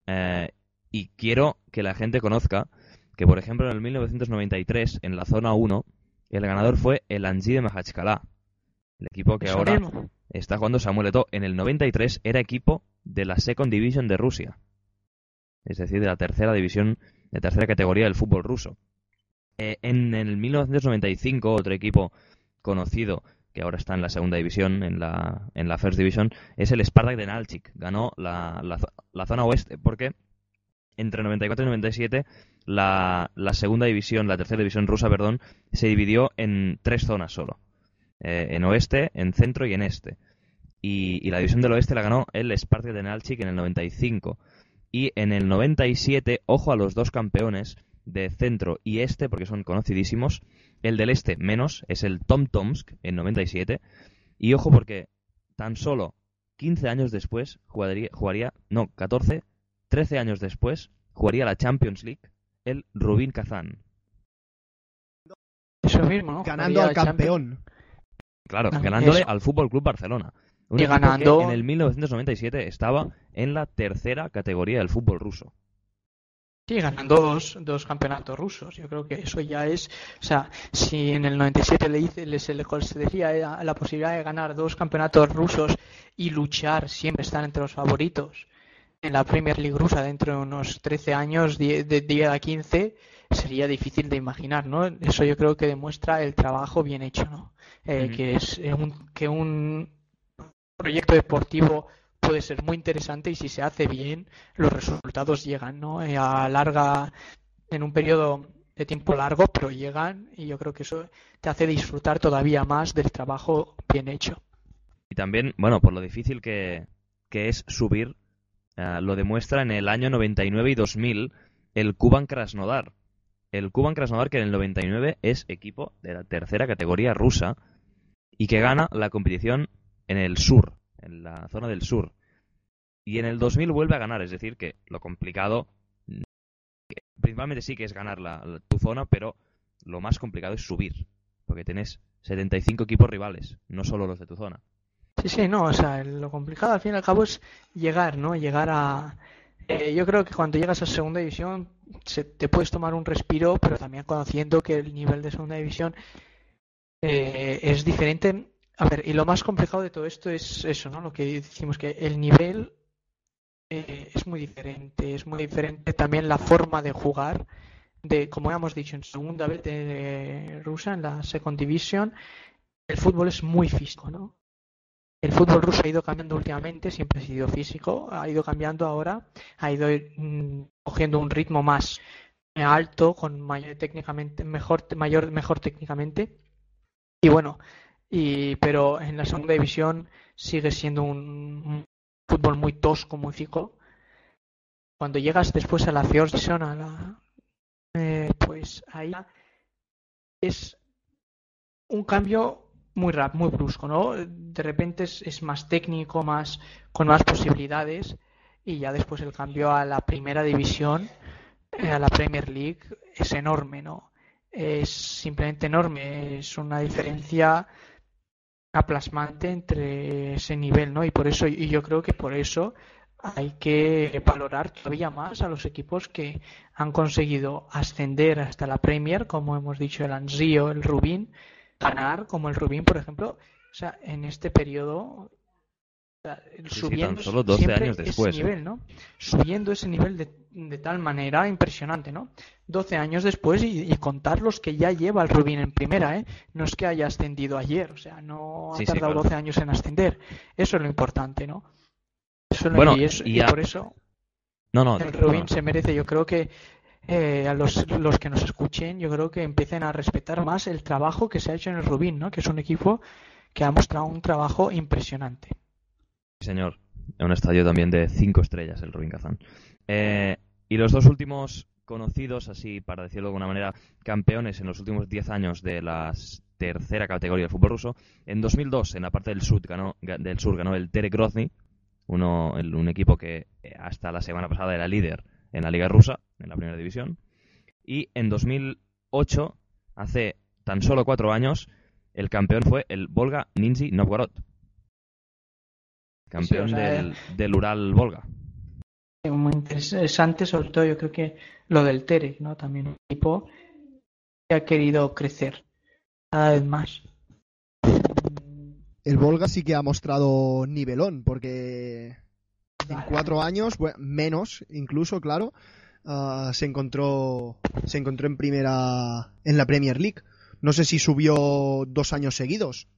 Eh, y quiero que la gente conozca que, por ejemplo, en el 1993, en la zona 1, el ganador fue el Anji de. El equipo que ahora está jugando Samuel Eto'o. En el 93 era equipo de la Second Division de Rusia. Es decir, de la tercera división, de tercera categoría del fútbol ruso. Eh, en el 1995, otro equipo conocido que ahora está en la segunda división, en la, en la First Division, es el Spartak de Nalchik. Ganó la, la, la zona oeste porque entre 94 y 97 la, la, segunda división, la tercera división rusa, perdón, se dividió en tres zonas solo. Eh, en oeste, en centro y en este. Y, la división del oeste la ganó el Spartak de Nalchik en el 95. Y en el 97, ojo a los dos campeones de centro y este, porque son conocidísimos. El del este menos, es el Tom Tomsk en 97. Y ojo porque tan solo 15 años después jugaría, jugaría no, 14, 13 años después jugaría la Champions League el Rubin Kazan. Eso mismo, ¿no? Ganando al campeón. Claro, ganándole al Fútbol Club Barcelona. y ganando. en el 1997 estaba en la tercera categoría del fútbol ruso. Sí, ganando dos, dos campeonatos rusos. Yo creo que eso ya es. O sea, si en el 97 le, hice, se le concedía la posibilidad de ganar dos campeonatos rusos y luchar, siempre estar entre los favoritos en la Premier League rusa dentro de unos 13 años, de 10 a 15, sería difícil de imaginar, ¿no? Eso yo creo que demuestra el trabajo bien hecho, ¿no? Eh, que es eh, un, que un proyecto deportivo puede ser muy interesante y si se hace bien, los resultados llegan, ¿no? Eh, a larga, en un periodo de tiempo largo, pero llegan y yo creo que eso te hace disfrutar todavía más del trabajo bien hecho. Y también, bueno, por lo difícil que, que es subir eh, lo demuestra en el año 99 y 2000 el Kuban Krasnodar. El Kuban Krasnodar que en el 99 es equipo de la tercera categoría rusa y que gana la competición en el sur, en la zona del sur. Y en el 2000 vuelve a ganar, es decir, que lo complicado, principalmente sí que es ganar la, tu zona, pero lo más complicado es subir, porque tienes 75 equipos rivales, no solo los de tu zona. Sí, sí, no, o sea, lo complicado al fin y al cabo es llegar, ¿no? Llegar a... Eh, yo creo que cuando llegas a segunda división se, te puedes tomar un respiro, pero también conociendo que el nivel de segunda división eh, es diferente. A ver, y lo más complicado de todo esto es eso, ¿no? Lo que decimos que el nivel eh, es muy diferente, es muy diferente también la forma de jugar de, como hemos dicho, en segunda vez de rusa, en la second division, el fútbol es muy físico, ¿no? El fútbol ruso ha ido cambiando últimamente, siempre ha sido físico, ha ido cambiando ahora, ha ido mm, cogiendo un ritmo más alto, con mayor técnicamente, mejor, mayor, mejor técnicamente. Y bueno, y, pero en la segunda división sigue siendo un, fútbol muy tosco, muy físico. Cuando llegas después a la First Division, a la pues ahí es un cambio muy rap, muy brusco, ¿no? De repente es, es, más técnico, más con más posibilidades y ya después el cambio a la primera división, eh, a la Premier League, es enorme, ¿no? Es simplemente enorme, es una diferencia aplasmante entre ese nivel, ¿no? Y por eso, y yo creo que por eso hay que valorar todavía más a los equipos que han conseguido ascender hasta la Premier, como hemos dicho el Anzio, el Rubín, ganar como el Rubín, por ejemplo, o sea, en este periodo subiendo solo 12 años después, ese nivel, ¿no? Subiendo ese nivel de, de, tal manera impresionante, ¿no? 12 años después y, y, contar los que ya lleva el Rubín en primera, ¿eh? No es que haya ascendido ayer, o sea, no ha Sí, tardado claro. 12 años en ascender. Eso es lo importante, ¿no? Eso es lo- Bueno, y, y y por eso No, no, el no. se merece, yo creo que eh, a los, los que nos escuchen, yo creo que empiecen a respetar más el trabajo que se ha hecho en el Rubin, ¿no? Que es un equipo que ha mostrado un trabajo impresionante. Señor. Un estadio también de cinco estrellas, el Rubin Kazán. Eh, y los dos últimos conocidos, así para decirlo de alguna manera, campeones en los últimos 10 años de la tercera categoría del fútbol ruso. En 2002, en la parte del sur, ganó, ga- del sur, ganó el Terek Grozny, uno, el- un equipo que eh, hasta la semana pasada era líder en la liga rusa, en la primera división. Y en 2008, hace tan solo cuatro años, el campeón fue el Volga Ninzi Novgorod. Campeón Sí, o sea, del, del Ural Volga. Muy interesante, sobre todo yo creo que lo del Terek, ¿no? También un equipo que ha querido crecer cada vez más. El Volga sí que ha mostrado nivelón, porque en cuatro años, bueno, menos incluso, claro, ah, se encontró se encontró en primera en la Premier League. No sé si subió dos años seguidos.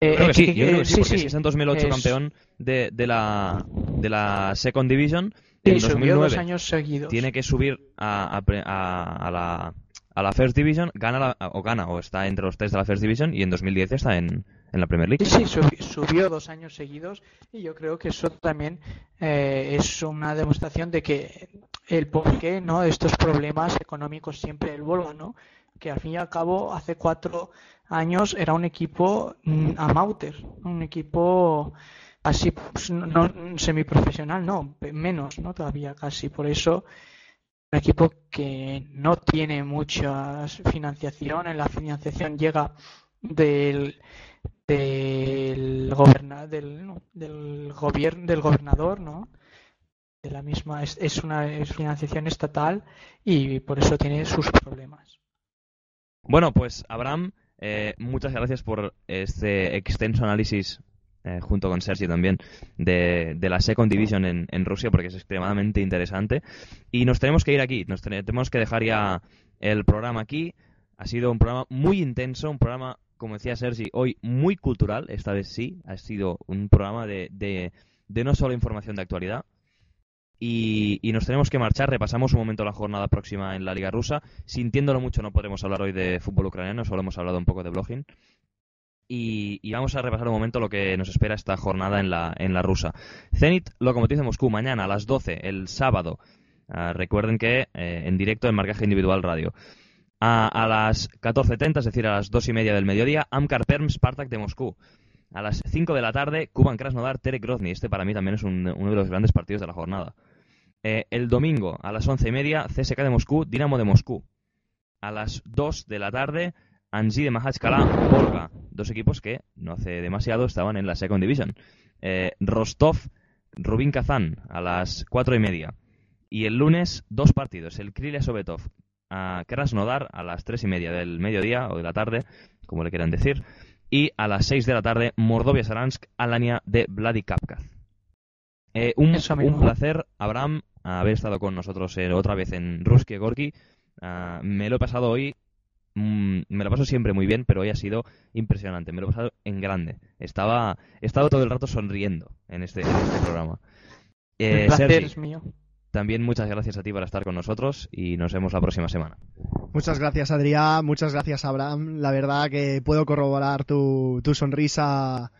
Eh, eh, sí, yo creo que eh, sí, porque si es en 2008 es- campeón de, de la, de la Second Division, en Sí, subió dos 2009 años seguidos. tiene que subir a, a a- la, a la First Division, gana la- o gana o está entre los tres de la First Division y en 2010 está en, en la Premier League. Sí, sí, subi- subió dos años seguidos y yo creo que eso también eh, es una demostración de que el por qué no estos problemas económicos siempre del Volga, ¿no? Que al fin y al cabo hace cuatro años era un equipo mm, amateur, un equipo así pues, no, semiprofesional, no, menos, ¿no? Todavía casi. Por eso un equipo que no tiene mucha financiación, en la financiación llega del del goberna, del, del gobierno del gobernador no de la misma es, una financiación estatal y por eso tiene sus problemas. Bueno, pues Abraham, eh, muchas gracias por este extenso análisis, eh, junto con Sergi también, de, de la Second Division en, en Rusia, porque es extremadamente interesante. Y nos tenemos que ir aquí, nos tene- tenemos que dejar ya el programa aquí. Ha sido un programa muy intenso, un programa, como decía Sergi, hoy muy cultural, esta vez sí, ha sido un programa de, de, de no solo información de actualidad. Y, nos tenemos que marchar, repasamos un momento la jornada próxima en la Liga Rusa. Sintiéndolo mucho, no podremos hablar hoy de fútbol ucraniano, solo hemos hablado un poco de blogging. Y, y vamos a repasar un momento lo que nos espera esta jornada en la, en la rusa. Zenit Lokomotiv de Moscú, mañana a las 12, el sábado. Ah, recuerden que eh, en directo en Marcaje Individual Radio. A, a las 14.30, es decir, a las 2 y media del mediodía, Amkar Perm Spartak de Moscú. A las 5 de la tarde, Kuban Krasnodar Terek Grozny. Este para mí también es un- uno de los grandes partidos de la jornada. Eh, el domingo a las once y media, CSK de Moscú, Dinamo de Moscú. A las 2 de la tarde, Anzi de Mahachkala, Volga. Dos equipos que no hace demasiado estaban en la Second Division. Eh, Rostov, Rubin Kazán a las 4 y media. Y el lunes, dos partidos. El Krylia Sovetov a Krasnodar a las 3 y media del mediodía o de la tarde, como le quieran decir. Y a las 6 de la tarde, Mordovia Saransk, Alania de Vladikavkaz. Eh, un, un placer, Abraham, haber estado con nosotros eh, otra vez en Ruski Gorky. Ah, me lo he pasado hoy, mm, me lo paso siempre muy bien, pero hoy ha sido impresionante. Me lo he pasado en grande. Estaba, he estado todo el rato sonriendo en este, en este programa. Eh, el placer Sergi, es mío también muchas gracias a ti por estar con nosotros y nos vemos la próxima semana. Muchas gracias, Adrián. Muchas gracias, Abraham. La verdad que puedo corroborar tu, tu sonrisa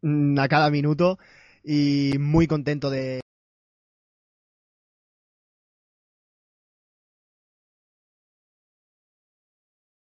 mm, a cada minuto y muy contento de